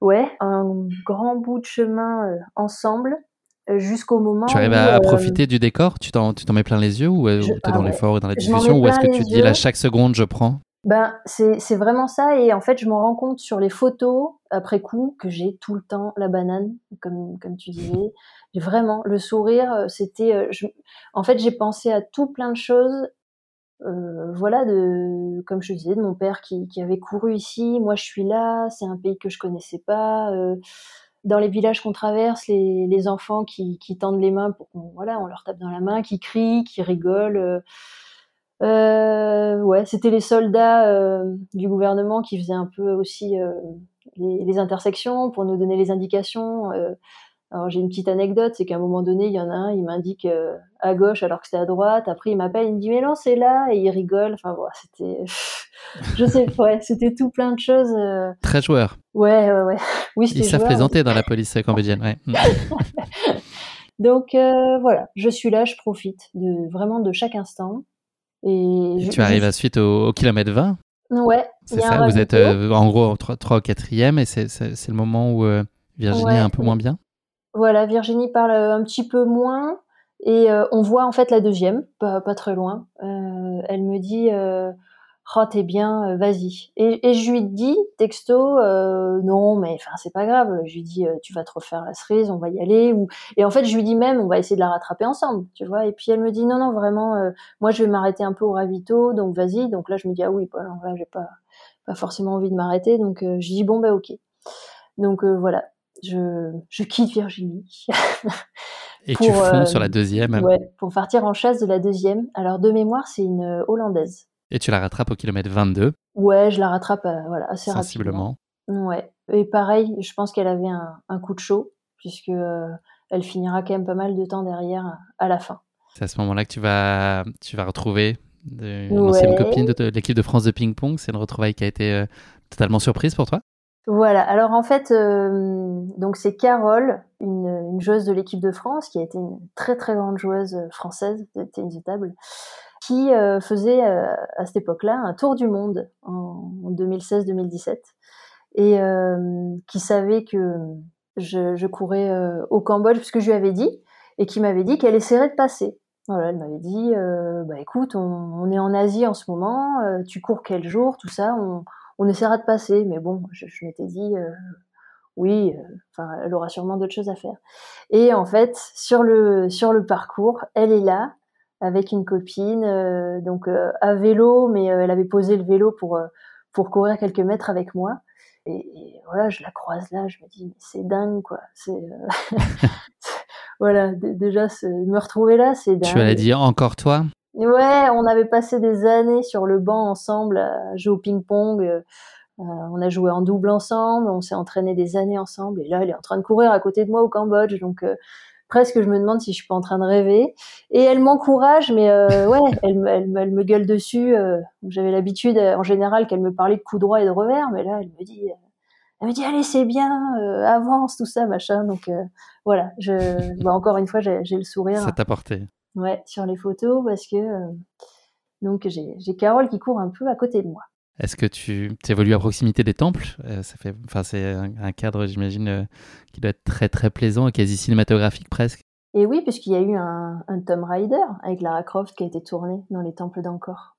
ouais, un grand bout de chemin ensemble jusqu'au moment Tu arrives à, profiter du décor? Tu t'en mets plein les yeux ou tu es dans ah l'effort et dans la discussion Ou est-ce que tu te dis là, chaque seconde, je prends? Ben, c'est vraiment ça. Et en fait, je m'en rends compte sur les photos après coup que j'ai tout le temps la banane, comme, comme tu disais. Vraiment, le sourire, c'était. En fait, j'ai pensé à tout plein de choses euh, voilà, de, comme je disais, de mon père qui, qui, avait couru ici. Moi, je suis là. C'est un pays que je connaissais pas. Euh, dans les villages qu'on traverse, les, les enfants qui, qui, tendent les mains pour qu'on, voilà, on leur tape dans la main, qui crient, qui rigolent. Euh, euh ouais, c'était les soldats euh, du gouvernement qui faisaient un peu aussi les, les, intersections pour nous donner les indications. Alors j'ai une petite anecdote, c'est qu'à un moment donné, il y en a un, il m'indique euh, à gauche alors que c'était à droite. Après, il m'appelle, il me dit mais non, c'est là, et il rigole. Enfin bon, c'était, je sais, ouais, c'était tout plein de choses. Euh. Très joueur. Ouais, ouais, ouais. Oui, Ils savent plaisanter dans la police cambodgienne, ouais. Mm. Donc euh, voilà, je suis là, je profite de vraiment de chaque instant. Et, tu arrives à suite au, kilomètre 20 Ouais. C'est ça, vous êtes en gros 3, 3 au 4 et c'est le moment où Virginie est un peu moins bien? Voilà, Virginie parle euh, un petit peu moins et euh, on voit en fait la deuxième, pas, très loin. Euh, elle me dit euh, oh t'es bien, vas-y. Et, je lui dis texto non mais enfin c'est pas grave. Je lui dis tu vas te refaire la cerise, on va y aller. Ou et en fait je lui dis même on va essayer de la rattraper ensemble, tu vois. Et puis elle me dit non non vraiment moi je vais m'arrêter un peu au ravito donc vas-y. Donc là je me dis ah oui pas là j'ai pas pas forcément envie de m'arrêter donc je dis bon bah ok. Donc voilà, je, je quitte Virginie. Et tu fonds euh, sur la deuxième Ouais, pour partir en chasse de la deuxième. Alors, de mémoire, c'est une euh, Hollandaise. Et tu la rattrapes au kilomètre 22 Ouais, je la rattrape euh, voilà, assez Sensiblement. rapidement. Ouais. Et pareil, je pense qu'elle avait un, un, coup de chaud, puisque elle finira quand même pas mal de temps derrière à la fin. C'est à ce moment-là que tu vas, tu vas retrouver une ancienne copine de, l'équipe de France de ping-pong. C'est une retrouvaille qui a été totalement surprise pour toi voilà. Alors en fait, euh, donc c'est Carole, une, joueuse de l'équipe de France, qui a été une très très grande joueuse française de tennis qui euh, faisait euh, à cette époque-là un tour du monde en, 2016-2017 et qui savait que je, je courais au Cambodge puisque je lui avais dit et qui m'avait dit qu'elle essaierait de passer. Voilà, elle m'avait dit, bah écoute, on, on, est en Asie en ce moment, tu cours quel jour, tout ça, on, on essaiera de passer, mais bon, je, m'étais dit, euh, oui, euh, elle aura sûrement d'autres choses à faire. Et en fait, sur le sur le parcours, elle est là avec une copine, euh, donc à vélo, mais elle avait posé le vélo pour pour courir quelques mètres avec moi. Et, voilà, je la croise là, je me dis, c'est dingue, quoi. C'est voilà, déjà me retrouver là, c'est dingue. Tu as dit encore toi? Ouais, on avait passé des années sur le banc ensemble à jouer au ping-pong. Euh, on a joué en double ensemble, on s'est entraîné des années ensemble. Et là, elle est en train de courir à côté de moi au Cambodge. Donc, euh, presque, je me demande si je suis pas en train de rêver. Et elle m'encourage, mais euh, ouais, elle, elle, elle, me gueule dessus. J'avais l'habitude, en général, qu'elle me parlait de coup droit et de revers. Mais là, elle me dit, elle me dit, allez, c'est bien, avance, tout ça, machin. Donc, voilà, je, bah, encore une fois, j'ai le sourire. Ça t'a porté. Ouais, sur les photos parce que euh, donc j'ai Carole qui court un peu à côté de moi. Est-ce que tu évolues à proximité des temples? Euh, Ça fait, enfin c'est un, cadre, j'imagine, euh, qui doit être très très plaisant et quasi cinématographique presque. Et oui, puisqu'il y a eu un, un Tomb Raider avec Lara Croft qui a été tourné dans les temples d'Angkor.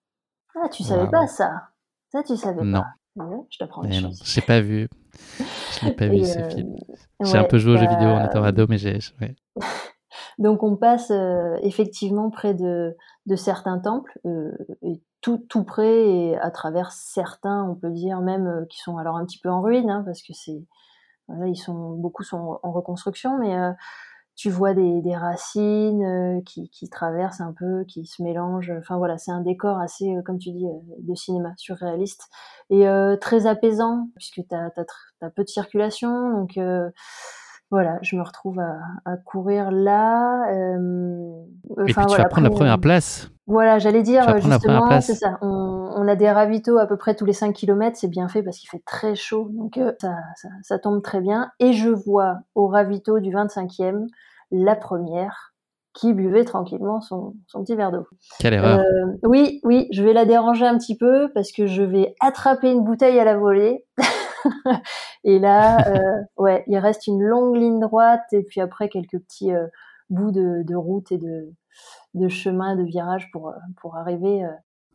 Ah, tu savais pas ça? Ça, tu savais non. pas Je t'apprends des choses. J'ai pas vu. Je n'ai pas vu ce film. J'ai un peu joué aux jeux vidéo en étant ado, mais j'ai. Ouais. Donc on passe euh, effectivement près de, certains temples, euh, et tout, tout près et à travers certains, on peut dire même euh, qui sont alors un petit peu en ruine, hein, parce que c'est voilà, ils sont beaucoup sont en reconstruction, mais tu vois des, des racines qui, qui, traversent un peu, qui se mélangent. Enfin voilà, c'est un décor assez, comme tu dis, de cinéma surréaliste et très apaisant puisque tu as, peu de circulation, donc voilà, je me retrouve à, courir là. Euh, Et puis tu vas prendre la première place. Voilà, j'allais dire justement, c'est ça. On, a des ravitaux à peu près tous les 5 km, c'est bien fait parce qu'il fait très chaud, donc euh, ça, tombe très bien. Et je vois au ravito du 25e la première qui buvait tranquillement son, petit verre d'eau. Quelle erreur. Euh, oui, oui, je vais la déranger un petit peu parce que je vais attraper une bouteille à la volée. et là, euh, ouais, il reste une longue ligne droite et puis après quelques petits euh, bouts de, route et de, de chemin, de virage pour, pour arriver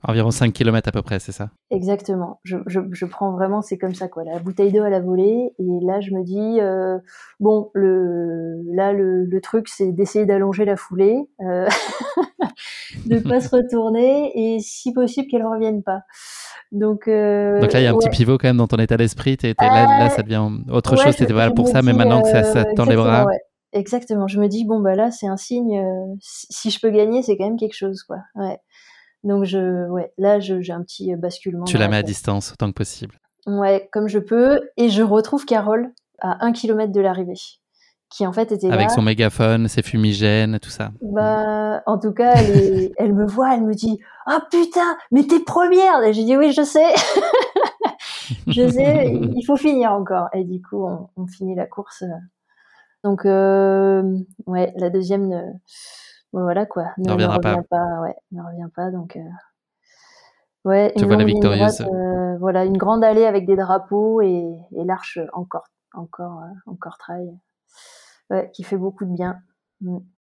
Environ 5 km à peu près, c'est ça? Exactement. Je, je, je, prends vraiment, c'est comme ça, quoi. La bouteille d'eau à la volée. Et là, je me dis, euh, bon, le, là, le, le truc, c'est d'essayer d'allonger la foulée, euh, de pas se retourner et si possible qu'elle revienne pas. Donc, euh, Donc là, il y a un petit pivot quand même dans ton état d'esprit. là, là, ça devient autre chose. C'était voilà pour ça, mais maintenant que ça, ça tend les bras. Exactement. Je me dis, bon, bah là, c'est un signe. Si je peux gagner, c'est quand même quelque chose, quoi. Ouais. Donc je, ouais, là j'ai un petit basculement. Tu la mets à distance autant que possible. Ouais, comme je peux, et je retrouve Carole à un kilomètre de l'arrivée, qui en fait était avec son mégaphone, ses fumigènes, tout ça. Bah, en tout cas, elle, elle me voit, elle me dit, ah oh, putain, mais t'es première. Et j'ai dit oui, je sais, je sais, il faut finir encore. Et du coup, on, finit la course. Donc euh, ouais, la deuxième. Ne voilà quoi. Ne, reviendra pas. Ouais, ne revient pas. Donc, euh, ouais, tu vois la victorieuse. Euh, voilà, une grande allée avec des drapeaux et, l'arche encore, encore, euh, encore trail. Ouais, qui fait beaucoup de bien. Mm.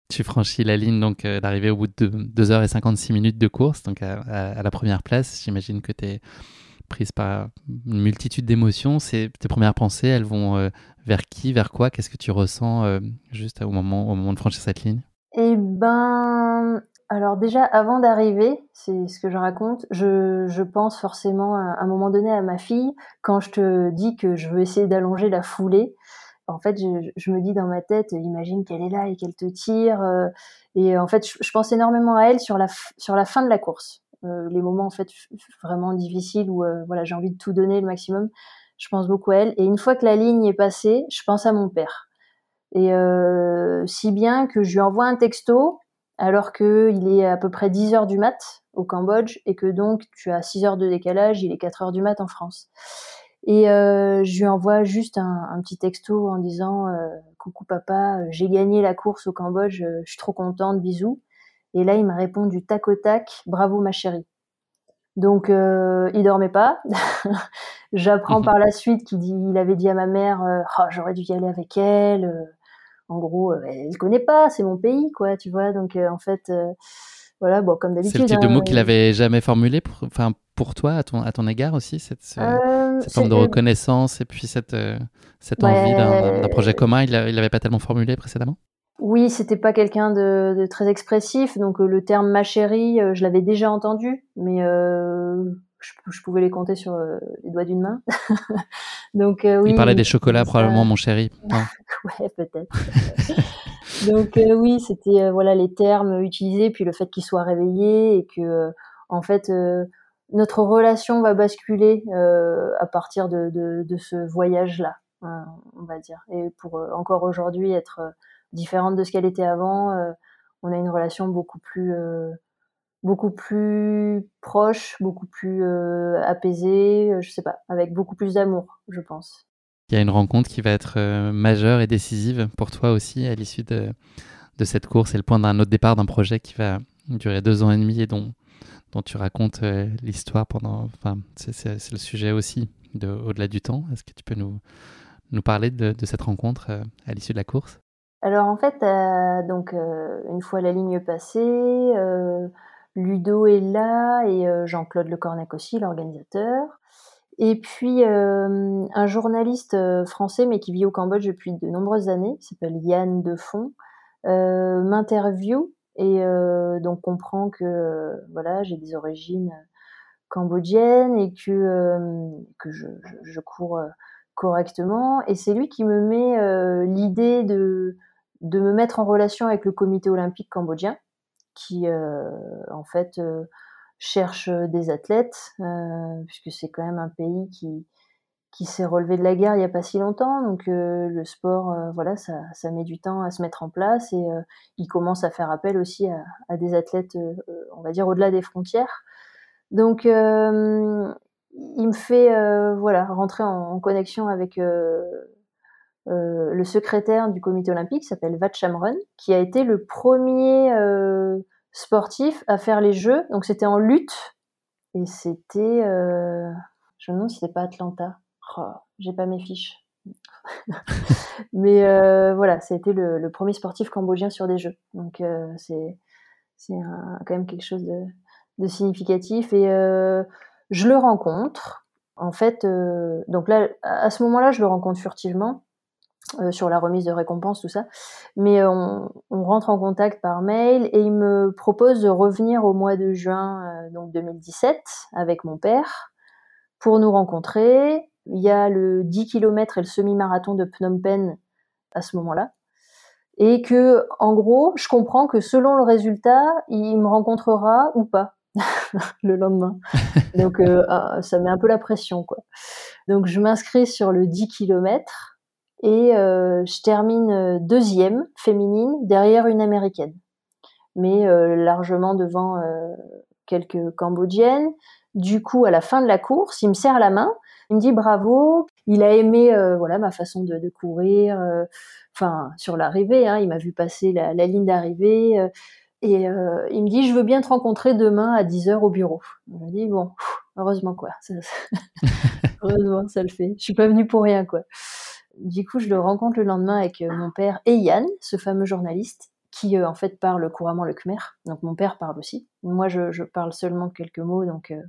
Tu franchis la ligne donc d'arriver au bout de 2h56 minutes de course, donc à, la première place. J'imagine que tu es prise par une multitude d'émotions. Tes premières pensées, elles vont vers qui, vers quoi? Qu'est-ce que tu ressens juste au moment, au moment de franchir cette ligne? Eh ben, alors déjà, avant d'arriver, c'est ce que je raconte, je, je pense forcément à, un moment donné à ma fille, quand je te dis que je veux essayer d'allonger la foulée, en fait, je, je, me dis dans ma tête, imagine qu'elle est là et qu'elle te tire. Euh, et en fait, je, pense énormément à elle sur la, sur la fin de la course. Euh, les moments en fait vraiment difficiles où euh, voilà j'ai envie de tout donner le maximum. Je pense beaucoup à elle. Et une fois que la ligne est passée, je pense à mon père. Et euh, si bien que je lui envoie un texto alors qu'il est à peu près 10 heures du mat au Cambodge et que donc tu as 6 heures de décalage, il est 4 heures du mat en France. Et euh, je lui envoie juste un, un petit texto en disant euh, coucou papa, j'ai gagné la course au Cambodge, je suis trop contente, bisous. Et là il m'a répondu tac au tac, bravo ma chérie. Donc euh, il dormait pas. J'apprends par la suite qu'il il avait dit à ma mère, oh, j'aurais dû y aller avec elle en gros, euh, elle connaît pas, c'est mon pays, quoi, tu vois. Donc, euh, en fait, euh, voilà, bon, comme d'habitude. C'est le type de mot qu'il avait jamais formulé pour, enfin, pour toi, à ton, à ton égard aussi, cette, cette forme de reconnaissance et puis cette, cette envie d'un projet commun, il l'avait pas tellement formulé précédemment? Oui, c'était pas quelqu'un de, de, très expressif, donc le terme ma chérie, je l'avais déjà entendu, mais je, pouvais les compter sur euh, les doigts d'une main. Donc euh, oui. Il parlait des chocolats probablement, mon chéri. ouais, peut-être. Donc euh, oui, c'était voilà les termes utilisés, puis le fait qu'il soit réveillé et que en fait notre relation va basculer à partir de, de, de ce voyage-là, hein, on va dire. Et pour encore aujourd'hui être différente de ce qu'elle était avant, on a une relation beaucoup plus beaucoup plus proche, beaucoup plus euh, apaisé, euh, je sais pas, avec beaucoup plus d'amour, je pense. Il y a une rencontre qui va être euh, majeure et décisive pour toi aussi à l'issue de, de, cette course et le point d'un autre départ d'un projet qui va durer deux ans et demi et dont, dont tu racontes l'histoire pendant. Enfin, c'est le sujet aussi au-delà du temps. Est-ce que tu peux nous, nous parler de, de cette rencontre à l'issue de la course? Alors en fait, donc une fois la ligne passée, Ludo est là et euh, Jean-Claude Lecornec aussi, l'organisateur. Et puis euh, un journaliste euh, français mais qui vit au Cambodge depuis de nombreuses années, qui s'appelle Yann Defont, m'interview et donc comprend que voilà j'ai des origines cambodgiennes et que je, cours correctement. Et c'est lui qui me met l'idée de me mettre en relation avec le comité olympique cambodgien qui euh, en fait euh, cherche des athlètes, euh, puisque c'est quand même un pays qui, qui s'est relevé de la guerre il n'y a pas si longtemps. Donc le sport, voilà, ça, ça, met du temps à se mettre en place et il commence à faire appel aussi à, à des athlètes, on va dire, au-delà des frontières. Donc il me fait voilà rentrer en, en connexion avec euh, le secrétaire du comité olympique s'appelle Vat Shamron, qui a été le premier euh, sportif à faire les Jeux. Donc c'était en lutte et c'était, euh, je me demande si c'était pas Atlanta. Oh, j'ai pas mes fiches. Mais voilà, été le, premier sportif cambodgien sur des Jeux. Donc c'est quand même quelque chose de, de significatif. Et je le rencontre. En fait, donc là, à ce moment-là, je le rencontre furtivement. Euh, sur la remise de récompense, tout ça. Mais on, on, rentre en contact par mail et il me propose de revenir au mois de juin euh, donc 2017 avec mon père pour nous rencontrer. Il y a le 10 km et le semi-marathon de Phnom Penh à ce moment-là. Et que, en gros, je comprends que selon le résultat, il me rencontrera ou pas le lendemain. Donc, euh, ah, ça met un peu la pression, quoi. Donc, je m'inscris sur le 10 km et euh, je termine euh, deuxième féminine derrière une américaine, mais euh, largement devant quelques cambodgiennes. Du coup, à la fin de la course, il me serre la main, il me dit bravo. Il a aimé voilà ma façon de, de courir, enfin sur l'arrivée, hein, il m'a vu passer la, la ligne d'arrivée. et il me dit, je veux bien te rencontrer demain à 10h au bureau. Je me dis, bon, heureusement quoi. Ça, ça... heureusement, ça le fait. Je suis pas venue pour rien quoi du coup, je le rencontre le lendemain avec euh, mon père et Yann, ce fameux journaliste, qui euh, en fait parle couramment le khmer. Donc mon père parle aussi. Moi, je, parle seulement quelques mots, donc euh,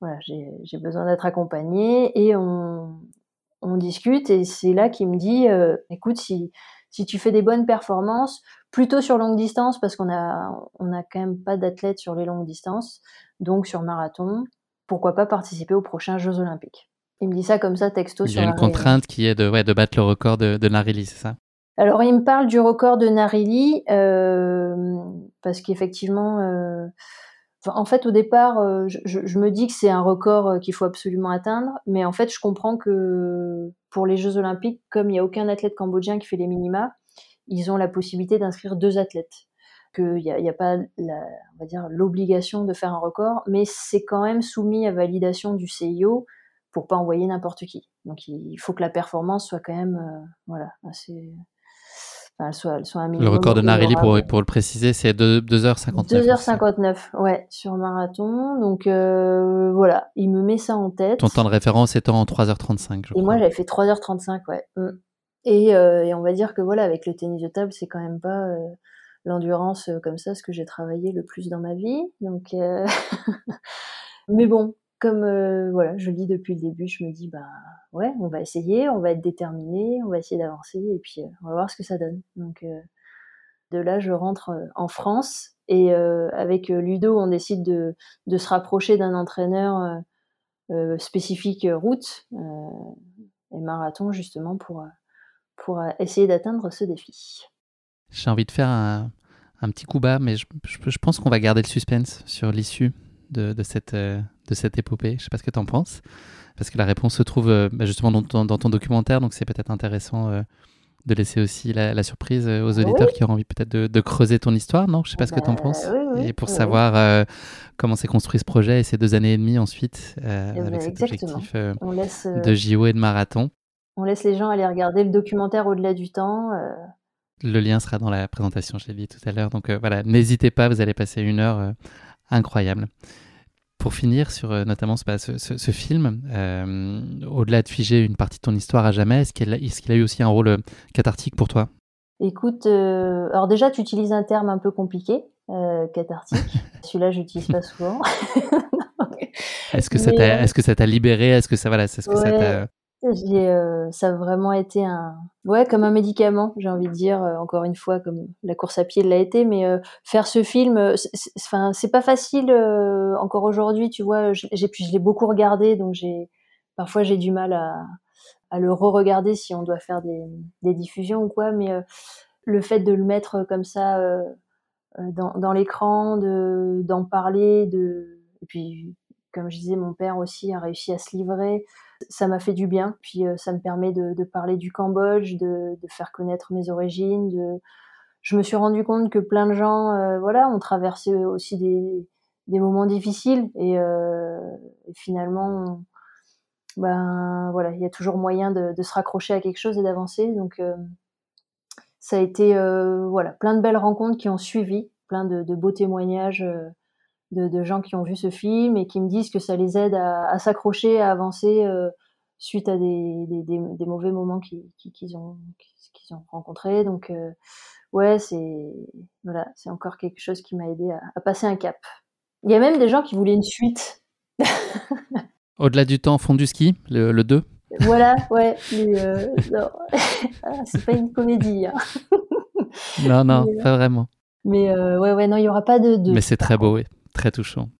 voilà, j'ai besoin d'être accompagnée et on, discute. Et c'est là qu'il me dit, écoute, si, si tu fais des bonnes performances, plutôt sur longue distance, parce qu'on a, on a quand même pas d'athlètes sur les longues distances, donc sur marathon, pourquoi pas participer aux prochains Jeux Olympiques. Il me dit ça comme ça, texto. Il y a une contrainte qui est de, ouais, de battre le record de, de Narili, c'est ça? Alors, il me parle du record de Narili, euh, parce qu'effectivement, euh, en fait, au départ, euh, je, me dis que c'est un record qu'il faut absolument atteindre, mais en fait, je comprends que pour les Jeux Olympiques, comme il n'y a aucun athlète cambodgien qui fait les minima, ils ont la possibilité d'inscrire deux athlètes qu'il n'y a, a, pas la, on va dire l'obligation de faire un record, mais c'est quand même soumis à validation du CIO pour pas envoyer n'importe qui. Donc il faut que la performance soit quand même euh, voilà assez enfin, elle soit, elle soit un Le record de Narelli pour, pour le préciser, c'est 2h59. 2h59, ouais, sur marathon. Donc euh, voilà, il me met ça en tête. Ton temps de référence étant en 3h35, je Et moi j'avais fait 3h35, ouais. Mm. Et, euh, et, on va dire que voilà, avec le tennis de table, c'est quand même pas l'endurance comme ça, ce que j'ai travaillé le plus dans ma vie. Donc, mais bon, comme euh, voilà, je lis depuis le début, je me dis bah ouais, on va essayer, on va être déterminé, on va essayer d'avancer et puis euh, on va voir ce que ça donne. Donc euh, de là, je rentre en France et avec Ludo, on décide de, de se rapprocher d'un entraîneur spécifique route et marathon justement pour pour essayer d'atteindre ce défi. J'ai envie de faire un, un petit coup bas, mais je, je pense qu'on va garder le suspense sur l'issue de, cette, euh, de cette épopée Je sais pas ce que tu en penses, parce que la réponse se trouve euh, bah, justement dans ton, dans ton, documentaire, donc c'est peut-être intéressant euh, de laisser aussi la, surprise aux auditeurs qui auront envie peut-être de, creuser ton histoire, non? Je sais pas ce que tu en bah, penses. et pour savoir comment s'est construit ce projet et ces deux années et demie ensuite, eh avec ben, cet objectif de JO et de marathon. On laisse les gens aller regarder le documentaire au-delà du temps. Le lien sera dans la présentation, je l'ai dit tout à l'heure. Donc voilà, n'hésitez pas, vous allez passer une heure incroyable. Pour finir sur euh, notamment ce, ce, film, euh, au-delà de figer une partie de ton histoire à jamais, est-ce qu'il a, a, eu aussi un rôle euh, cathartique pour toi? Écoute, alors déjà tu utilises un terme un peu compliqué, cathartique. Celui-là, je n'utilise pas souvent. est-ce que, ça t'a, est-ce que ça t'a libéré? Est-ce que ça, voilà, est-ce que ça t'a euh, ça a vraiment été un, ouais, comme un médicament, j'ai envie de dire, euh, encore une fois, comme la course à pied l'a été, mais euh, faire ce film, enfin, c'est pas facile encore aujourd'hui, tu vois. J'ai, puis je l'ai beaucoup regardé, donc j'ai, parfois j'ai du mal à, le re-regarder si on doit faire des, diffusions ou quoi, mais le fait de le mettre comme ça dans, dans l'écran, de, d'en parler, de, et puis, comme je disais, mon père aussi a réussi à se livrer ça m'a fait du bien. Puis euh, ça me permet de, parler du Cambodge, de, faire connaître mes origines. Je me suis rendu compte que plein de gens, euh, voilà, ont traversé aussi des, moments difficiles et, euh, finalement, ben voilà, il y a toujours moyen de, se raccrocher à quelque chose et d'avancer. Donc ça a été voilà plein de belles rencontres qui ont suivi, plein de, beaux témoignages de, gens qui ont vu ce film et qui me disent que ça les aide à, s'accrocher, à avancer euh, suite à des, des, mauvais moments qu'ils ont, qu'ils ont rencontrés. Donc, ouais, c'est voilà, c'est encore quelque chose qui m'a aidé à, passer un cap. Il y a même des gens qui voulaient une suite. Au-delà du temps fond du ski, le, le 2 Voilà, ouais. Ah, c'est pas une comédie. Hein. non, non, pas vraiment. Mais ouais, ouais, non, il y aura pas de. de... Mais c'est très beau, oui. Très touchant.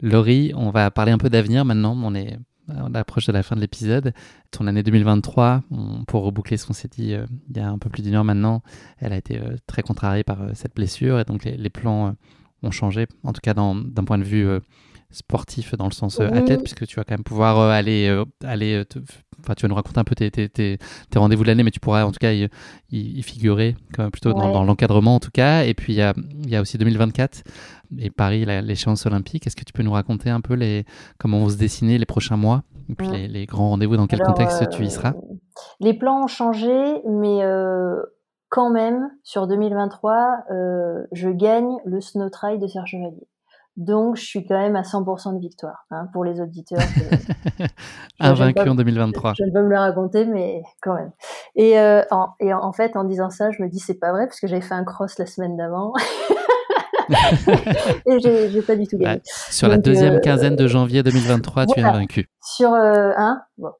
Laurie, on va parler un peu d'avenir maintenant. On est on approche de la fin de l'épisode. Ton année 2023, pour reboucler ce qu'on s'est dit euh, il y a un peu plus d'une heure maintenant, elle a été euh, très contrariée par euh, cette blessure et donc les, plans ont changé, en tout cas d'un point de vue sportif dans le sens athlète, puisque tu vas quand même pouvoir aller, aller enfin, tu vas nous raconter un peu tes, tes, tes, rendez-vous de l'année, mais tu pourras en tout cas y, y, figurer plutôt dans, l'encadrement en tout cas. Et puis il y a, y a, aussi 2024 et Paris, l'échéance olympique. Est-ce que tu peux nous raconter un peu les, comment vont se dessiner les prochains mois et puis les, grands rendez-vous, dans quel contexte tu y seras? euh, Les plans ont changé, mais euh, quand même, sur 2023, euh, je gagne le Snow Trail de Serge Chevalier. Donc, je suis quand même à 100% de victoire hein, pour les auditeurs. Invaincu en 2023. Je ne peux me le raconter, mais quand même. Et, en, et en fait, en disant ça, je me dis c'est pas vrai parce que j'avais fait un cross la semaine d'avant. et j'ai pas du tout gagné. sur la deuxième euh, quinzaine de janvier 2023, tu es vaincu. Sur euh, un, bon,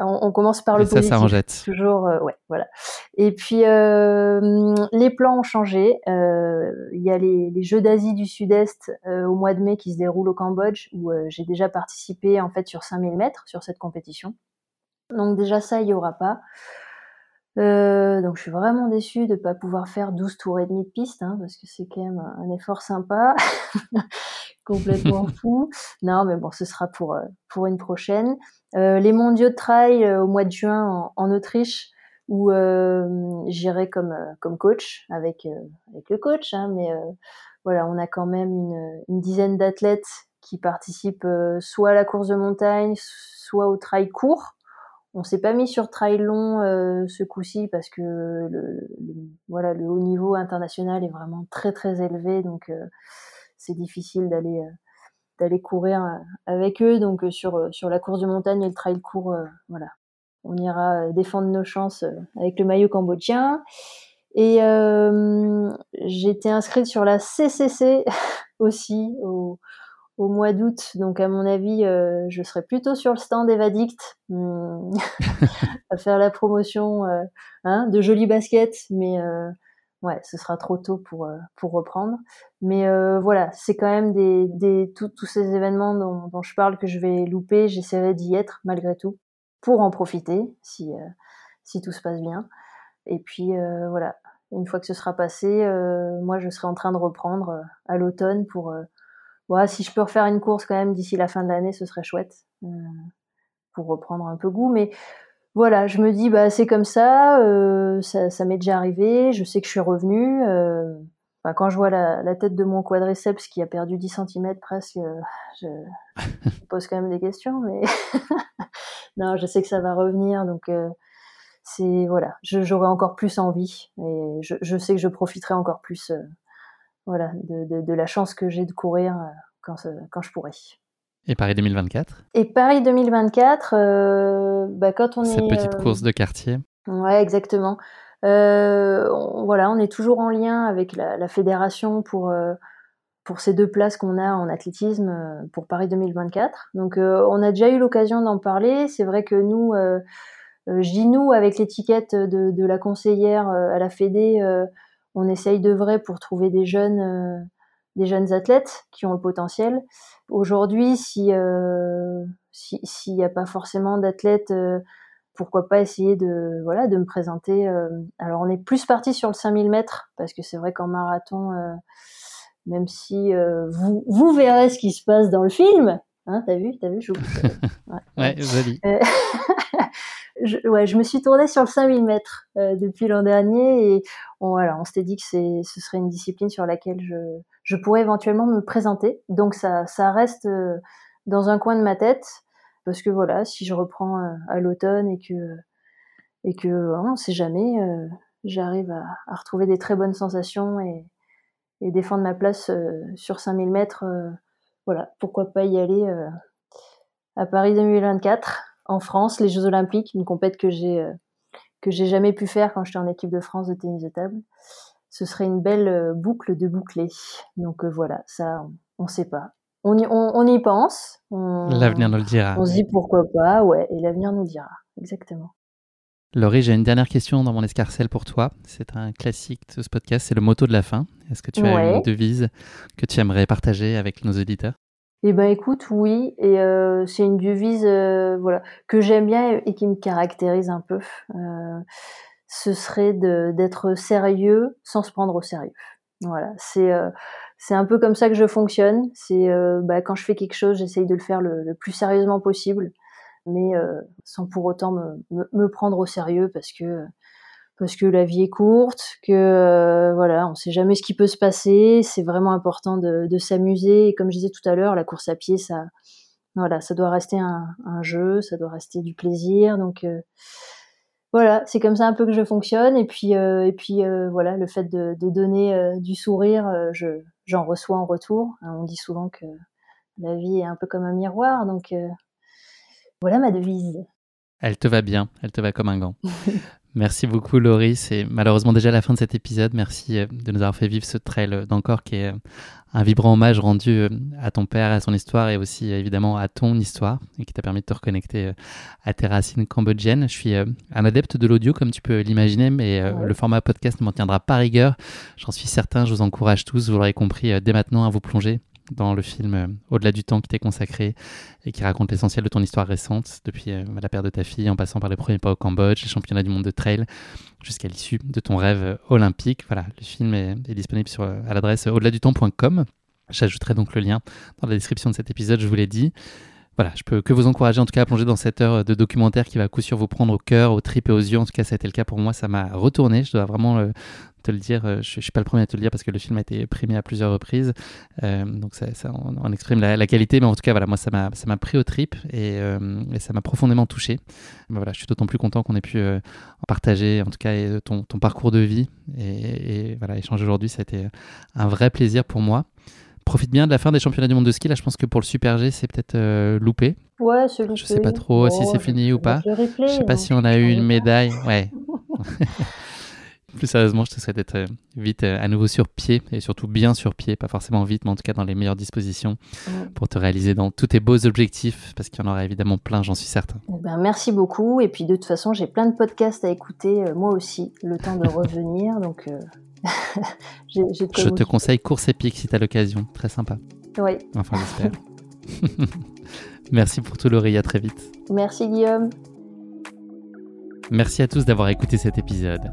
on, commence par le ça, positif. Ça Toujours, euh, ouais, voilà. Et puis euh, les plans ont changé. Il y a les, les Jeux d'Asie du Sud-Est au mois de mai qui se déroulent au Cambodge, où j'ai déjà participé en fait sur 5000 mètres sur cette compétition. Donc déjà ça, il y aura pas. Euh, donc je suis vraiment déçue de ne pas pouvoir faire 12 tours et demi de piste, hein, parce que c'est quand même un effort sympa, complètement fou. Non, mais bon, ce sera pour euh, pour une prochaine. Euh, les mondiaux de trail euh, au mois de juin en, Autriche, où j'irai comme comme coach avec avec le coach, hein, mais voilà, on a quand même une, une dizaine d'athlètes qui participent soit à la course de montagne, soit au trail court. On s'est pas mis sur trail long euh, ce coup-ci parce que le, voilà le haut niveau international est vraiment très très élevé. Donc euh, c'est difficile d'aller euh, d'aller courir avec eux. Donc sur sur la course de montagne et le trail court voilà. On ira défendre nos chances avec le maillot cambodgien. Et j'étais inscrite sur la CCC aussi au, au mois d'août. Donc, à mon avis, euh, je serai plutôt sur le stand Evadict hmm, à faire la promotion euh, hein, de jolis baskets, mais euh, ouais, ce sera trop tôt pour pour reprendre. Mais voilà, c'est quand même des tous ces événements dont, dont, je parle que je vais louper. J'essaierai d'y être malgré tout pour en profiter si si tout se passe bien. Et puis voilà, une fois que ce sera passé, moi je serai en train de reprendre à l'automne pour si je peux refaire une course quand même d'ici la fin de l'année, ce serait chouette euh, pour reprendre un peu goût. Mais voilà, je me dis, bah, c'est comme ça, euh, ça, m'est déjà arrivé, je sais que je suis revenue. Euh, quand je vois la, tête de mon quadriceps qui a perdu 10 cm presque, je, pose quand même des questions, mais non, je sais que ça va revenir, donc c'est voilà, j'aurai encore plus envie et je, je, sais que je profiterai encore plus voilà, de, la chance que j'ai de courir euh, quand, quand je pourrai. Et Paris 2024 Et Paris 2024, euh, bah, quand on Cette est... petite euh, course de quartier Ouais, exactement. on, voilà, on est toujours en lien avec la, fédération pour, pour ces deux places qu'on a en athlétisme pour Paris 2024. Donc on a déjà eu l'occasion d'en parler. C'est vrai que nous, je dis nous avec l'étiquette de, de, la conseillère à la Fédé, on essaye d'œuvrer pour trouver des jeunes, euh, des jeunes athlètes qui ont le potentiel. Aujourd'hui, si euh, s'il n'y a pas forcément d'athlètes, euh, pourquoi pas essayer de voilà de me présenter. alors on est plus parti sur le 5000 mètres parce que c'est vrai qu'en marathon, même si vous vous verrez ce qui se passe dans le film, hein, t'as vu, t'as vu, je... ouais, ouais, joli. je, ouais, je me suis tournée sur le 5000 mètres euh, depuis l'an dernier et on, voilà, on s'était dit que c'est, ce serait une discipline sur laquelle je, je pourrais éventuellement me présenter. Donc ça, ça reste euh, dans un coin de ma tête parce que voilà, si je reprends euh, à l'automne et que et que hein, on sait jamais, j'arrive à, à, retrouver des très bonnes sensations et, et défendre ma place sur 5000 mètres. voilà, pourquoi pas y aller à Paris 2024 en France, les Jeux Olympiques, une compète que j'ai que j'ai jamais pu faire quand j'étais en équipe de France de tennis de table. Ce serait une belle boucle de boucler. Donc voilà, ça, on ne sait pas. On y, on, y pense. L'avenir nous le dira. On se dit pourquoi pas, ouais, et l'avenir nous dira, exactement. Laurie, j'ai une dernière question dans mon escarcelle pour toi. C'est un classique de ce podcast, c'est le motto de la fin. Est-ce que tu as une devise que tu aimerais partager avec nos auditeurs? Eh ben, écoute, oui, et euh, c'est une devise, euh, voilà, que j'aime bien et qui me caractérise un peu. Euh, ce serait d'être sérieux sans se prendre au sérieux. Voilà, c'est c'est un peu comme ça que je fonctionne. C'est bah, quand je fais quelque chose, j'essaye de le faire le plus sérieusement possible mais sans pour autant me, me, prendre au sérieux parce que parce que la vie est courte, que euh, voilà, on sait jamais ce qui peut se passer. C'est vraiment important de, de s'amuser. Et comme je disais tout à l'heure, la course à pied, ça, voilà, ça doit rester un, un jeu, ça doit rester du plaisir. Donc euh, voilà, c'est comme ça un peu que je fonctionne. Et puis et puis voilà, le fait de, de donner du sourire, je j'en reçois en retour. Hein, on dit souvent que la vie est un peu comme un miroir, donc voilà ma devise. Elle te va bien, elle te va comme un gant. Merci beaucoup Laurie, c'est malheureusement déjà la fin de cet épisode. Merci euh, de nous avoir fait vivre ce trail d'encore qui est euh, un vibrant hommage rendu euh, à ton père, à son histoire et aussi évidemment à ton histoire et qui t'a permis de te reconnecter à tes racines cambodgiennes. Je suis un adepte de l'audio comme tu peux l'imaginer, mais le format podcast ne m'en tiendra pas rigueur. J'en suis certain, je vous encourage tous, vous l'aurez compris, dès maintenant à vous plonger dans le film euh, Au-delà du temps qui t'est consacré et qui raconte l'essentiel de ton histoire récente, depuis euh, la perte de ta fille en passant par les premiers pas au Cambodge, les championnats du monde de trail, jusqu'à l'issue de ton rêve euh, olympique. Voilà, le film est, disponible sur, à l'adresse au-delà du temps.com. J'ajouterai donc le lien dans la description de cet épisode, je vous l'ai dit. Voilà, je peux que vous encourager en tout cas à plonger dans cette heure de documentaire qui va à coup sûr vous prendre au cœur, aux tripes et aux yeux. En tout cas, ça a été le cas pour moi, ça m'a retourné. Je dois vraiment te le dire. Euh, je, ne suis pas le premier à te le dire parce que le film a été primé à plusieurs reprises. Euh, donc ça, on, exprime la, qualité, mais en tout cas, voilà, moi, ça m'a, ça m'a pris au trip et, euh, ça m'a profondément touché. voilà, je suis d'autant plus content qu'on ait pu en partager, en tout cas, ton, ton parcours de vie et, voilà, échanger aujourd'hui. Ça a été un vrai plaisir pour moi. Profite bien de la fin des championnats du monde de ski. Là, je pense que pour le Super G, c'est peut-être loupé. Ouais, c'est loupé. Je sais pas trop si c'est fini ou pas. Je sais pas si on a eu une médaille. Ouais. Plus sérieusement, je te souhaite d'être euh, vite euh, à nouveau sur pied et surtout bien sur pied, pas forcément vite, mais en tout cas dans les meilleures dispositions pour te réaliser dans tous tes beaux objectifs, parce qu'il y en aura évidemment plein, j'en suis certain. Eh ben, merci beaucoup. Et puis de toute façon, j'ai plein de podcasts à écouter, euh, moi aussi, le temps de revenir. donc, je te conseille Course épique si tu as l'occasion. Très sympa. Oui. Enfin, j'espère. merci pour tout, Laurie. À très vite. Merci, Guillaume. Merci à tous d'avoir écouté cet épisode.